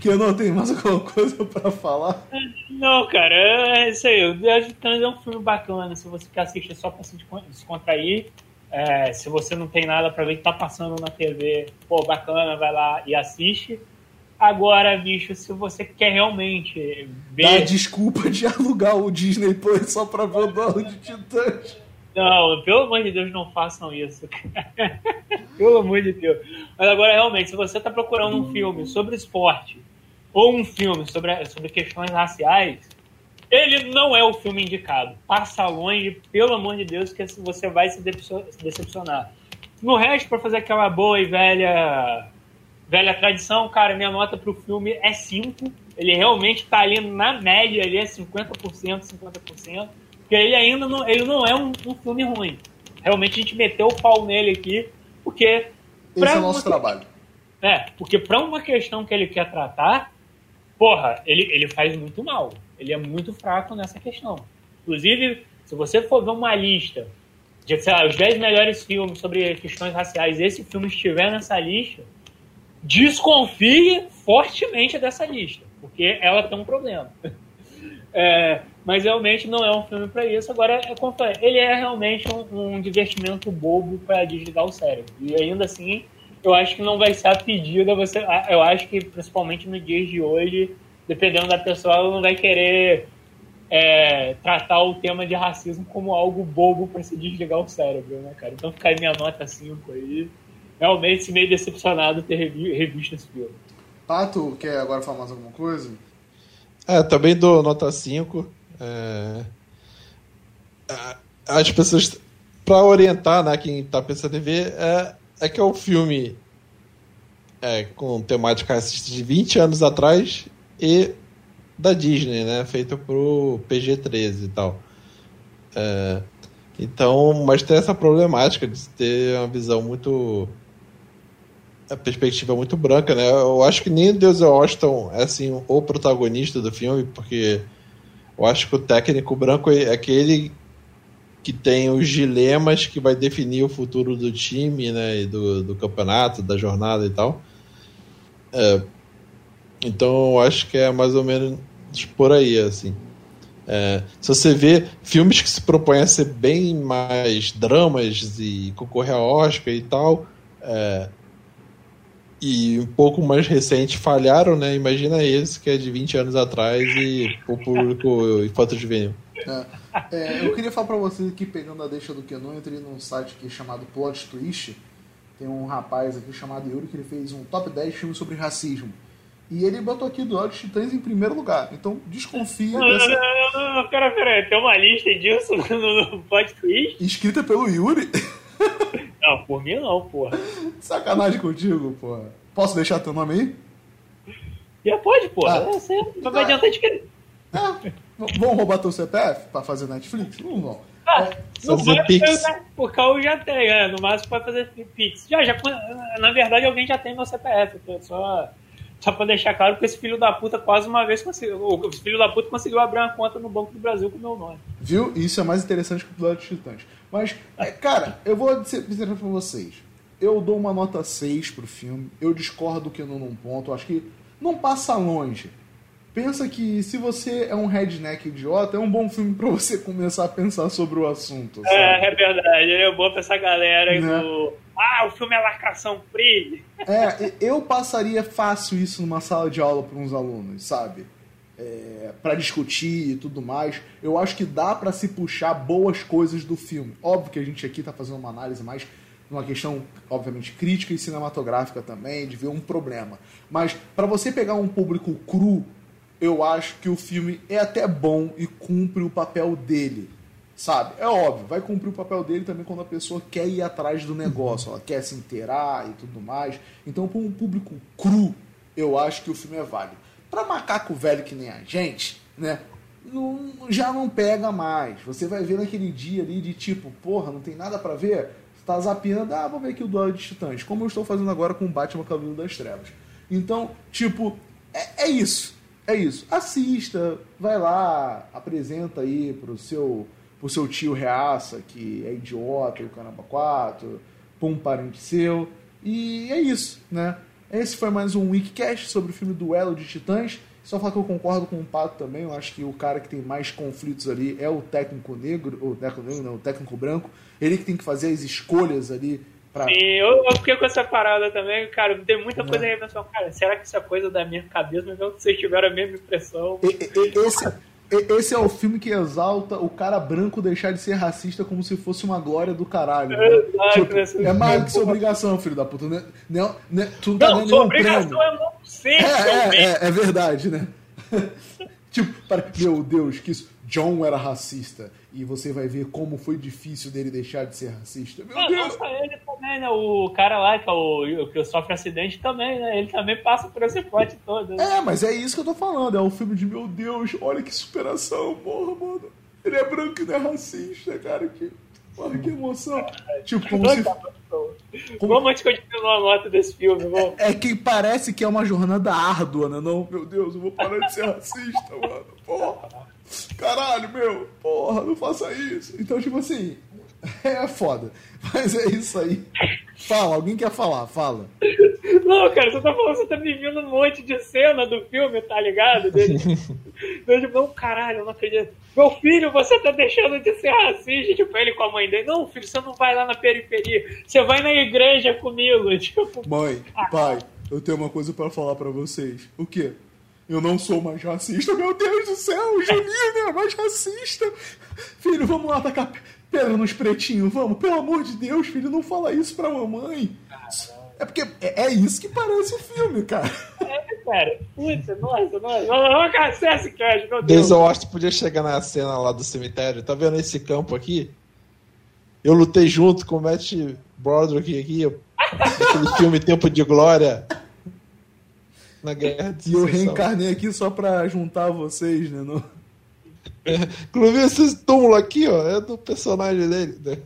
Que eu não tenho mais alguma coisa pra falar. Não, cara, é isso aí. O Viagem de Trans é um filme bacana. Se você quer assistir só pra se descontrair, é, se você não tem nada pra ver que tá passando na TV, pô, bacana, vai lá e assiste. Agora, bicho, se você quer realmente Dá ver. desculpa de alugar o Disney Plus só pra ver o dono de Titãs. Não, pelo amor de Deus, não façam isso. cara. <laughs> pelo amor de Deus. Mas agora, realmente, se você está procurando um filme sobre esporte ou um filme sobre, sobre questões raciais, ele não é o filme indicado. Passa longe, pelo amor de Deus, que você vai se decepcionar. No resto, para fazer aquela boa e velha velha tradição, cara, minha nota pro filme é 5. Ele realmente tá ali na média, ali é 50%, 50%. Porque ele ainda não, ele não é um, um filme ruim. Realmente a gente meteu o pau nele aqui, porque. Esse é o nosso trabalho. É, porque pra uma questão que ele quer tratar, porra, ele, ele faz muito mal. Ele é muito fraco nessa questão. Inclusive, se você for ver uma lista de, sei lá, os 10 melhores filmes sobre questões raciais, esse filme estiver nessa lista, desconfie fortemente dessa lista, porque ela tem um problema. <laughs> É, mas realmente não é um filme para isso. Agora, ele é realmente um, um divertimento bobo para desligar o cérebro. E ainda assim, eu acho que não vai ser a pedida. Você, eu acho que principalmente nos dias de hoje, dependendo da pessoa, ela não vai querer é, tratar o tema de racismo como algo bobo para se desligar o cérebro, né, cara? Então fica aí minha nota 5 aí. Realmente meio decepcionado ter revi- revisto esse filme. Pato, quer agora falar mais alguma coisa? É, também dou nota 5. É... a- As pessoas, pra orientar né, quem tá pensando em ver, é, é que é um filme é, com temática racista de 20 anos atrás e da Disney, né? Feito pro PG-13 e tal. É, então, mas tem essa problemática de ter uma visão muito. A perspectiva muito branca, né? Eu acho que nem Deus Washington é assim o protagonista do filme, porque eu acho que o técnico branco é aquele que tem os dilemas que vai definir o futuro do time, né? E do, do campeonato, da jornada e tal. É, então eu acho que é mais ou menos por aí, assim. É, se você vê filmes que se propõem a ser bem mais dramas e concorrer a Oscar e tal, é, e um pouco mais recente falharam, né? Imagina esse que é de 20 anos atrás e o público infanto juvenil. É, é, eu queria falar pra vocês aqui, pegando a deixa do Kenon, eu entrei num site aqui chamado Plot Twist. Tem um rapaz aqui chamado Yuri que ele fez um top 10 filmes sobre racismo. E ele botou aqui do Olhos Titãs em primeiro lugar. Então desconfia Não, não, dessa. não, não, pera, pera, tem uma lista disso no, no plot twist? Escrita pelo Yuri? <laughs> Não, por mim não, porra. Sacanagem contigo, porra. Posso deixar teu nome aí? Já pode, porra. Ah. É, você não vai adiantar de que. É. V- Vão roubar teu CPF pra fazer Netflix? Não vão. Ah, Só no máximo, Pix. eu- Por causa eu já tenho, é, no máximo pode fazer Pix. Já, já, na verdade, alguém já tem meu CPF, só, só pra deixar claro que esse filho da puta quase uma vez conseguiu. O filho da puta conseguiu abrir uma conta no Banco do Brasil com o meu nome. Viu? Isso é mais interessante que o Plot Titãs. Mas, é, cara, eu vou dizer dizer pra vocês. Eu dou uma nota 6 pro filme. Eu discordo que não num ponto. Eu acho que não passa longe. Pensa que se você é um redneck idiota, é um bom filme pra você começar a pensar sobre o assunto. sabe? É, é verdade, é bom pra essa galera Né? do. Ah, o filme é lacração free. É, eu passaria fácil isso numa sala de aula para uns alunos, sabe? É, para discutir e tudo mais. Eu acho que dá para se puxar boas coisas do filme. Óbvio que a gente aqui tá fazendo uma análise mais numa questão, obviamente, crítica e cinematográfica também, de ver um problema. Mas para você pegar um público cru, eu acho que o filme é até bom e cumpre o papel dele. Sabe? É óbvio, vai cumprir o papel dele também quando a pessoa quer ir atrás do negócio, ela quer se inteirar e tudo mais. Então, para um público cru, eu acho que o filme é válido. Para macaco velho que nem a gente, né? não, já não pega mais. Você vai ver naquele dia ali de tipo, porra, não tem nada para ver? Você tá zapeando, ah, vou ver aqui o Duelo de Titãs, como eu estou fazendo agora com o Batman Cavaleiro das Trevas. Então, tipo, é, é isso. É isso. Assista, vai lá, apresenta aí pro seu, pro seu tio reaça, que é idiota, e o Caramba 4, pra um parente seu. E é isso, né? Esse foi mais um Weekcast sobre o filme Duelo de Titãs. Só falar que eu concordo com o Pato também. Eu acho que o cara que tem mais conflitos ali é o técnico negro, o técnico negro, não, o técnico branco. Ele que tem que fazer as escolhas ali pra. Sim, eu, eu fiquei com essa parada também, cara. Tem muita coisa aí pensando, cara, será que isso é coisa da minha cabeça? Mas não que vocês tiveram a mesma impressão. E- e- Esse, e- esse é o filme que exalta o cara branco deixar de ser racista como se fosse uma glória do caralho. né? Exato, Tipo, essa- é mais que sua obrigação, filho da puta. Né? Não, né? Tu não tá Não, sua obrigação prêmio. é não ser, É, é, é, é verdade, né? <laughs> tipo, para... meu Deus, que isso. John era racista. E você vai ver como foi difícil dele deixar de ser racista. Meu Deus! ele também, né? O cara lá que, é o, que sofre acidente também, né? Ele também passa por esse pote todo. né? É, mas é isso que eu tô falando. É um filme de meu Deus, olha que superação, porra, mano. Ele é branco e não é racista, cara. Que, porra, que emoção. Tipo, como se. Como- Vamos continuar a nota desse filme, vamos. É que parece que é uma jornada árdua, né? Não, meu Deus, eu vou parar de ser racista, mano. Porra. Caralho, meu. Porra, não faça isso. Então, tipo assim, <laughs> é foda. Mas é isso aí. Fala, alguém quer falar? Fala. Não, cara, você tá falando, você tá me vindo um monte de cena do filme, tá ligado? Dele, dele não, caralho, eu não acredito. Meu filho, você tá deixando de ser racista, tipo, ele com a mãe dele. Não, filho, você não vai lá na periferia, você vai na igreja comigo, <laughs> tipo. Mãe, pai, eu tenho uma coisa pra falar pra vocês. O quê? Eu não sou mais racista, meu Deus do céu, o Juninho é mais racista. Filho, vamos lá tacar pedra nos pretinhos, vamos. Pelo amor de Deus, filho, não fala isso pra mamãe. É porque é, é isso que parece o filme, cara. É, cara, puta, nossa, nossa, vamos caçar esse cash, meu Deus. Washington podia chegar na cena lá do cemitério. Tá vendo esse campo aqui? Eu lutei junto com o Matt Broderick aqui. <laughs> Aquele filme Tempo de Glória. Na guerra de E eu reencarnei aqui só pra juntar vocês, né? No... Inclusive, esse túmulo aqui, ó, é do personagem dele. né?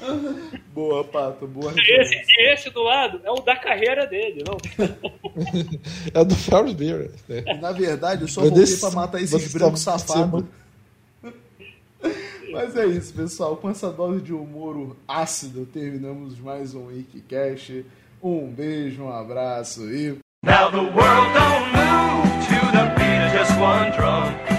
<laughs> Boa, Pato, boa Esse, referência. e esse do lado é o da carreira dele, não? <laughs> É do Ferris Bueller. né? Na verdade, eu só Eu voltei desse- pra matar esses brancos safados. <laughs> Mas é isso, pessoal. Com essa dose de humor ácido, terminamos mais um Wikicast. Um beijo, um abraço e. Now the world don't move to the beat of just one drum.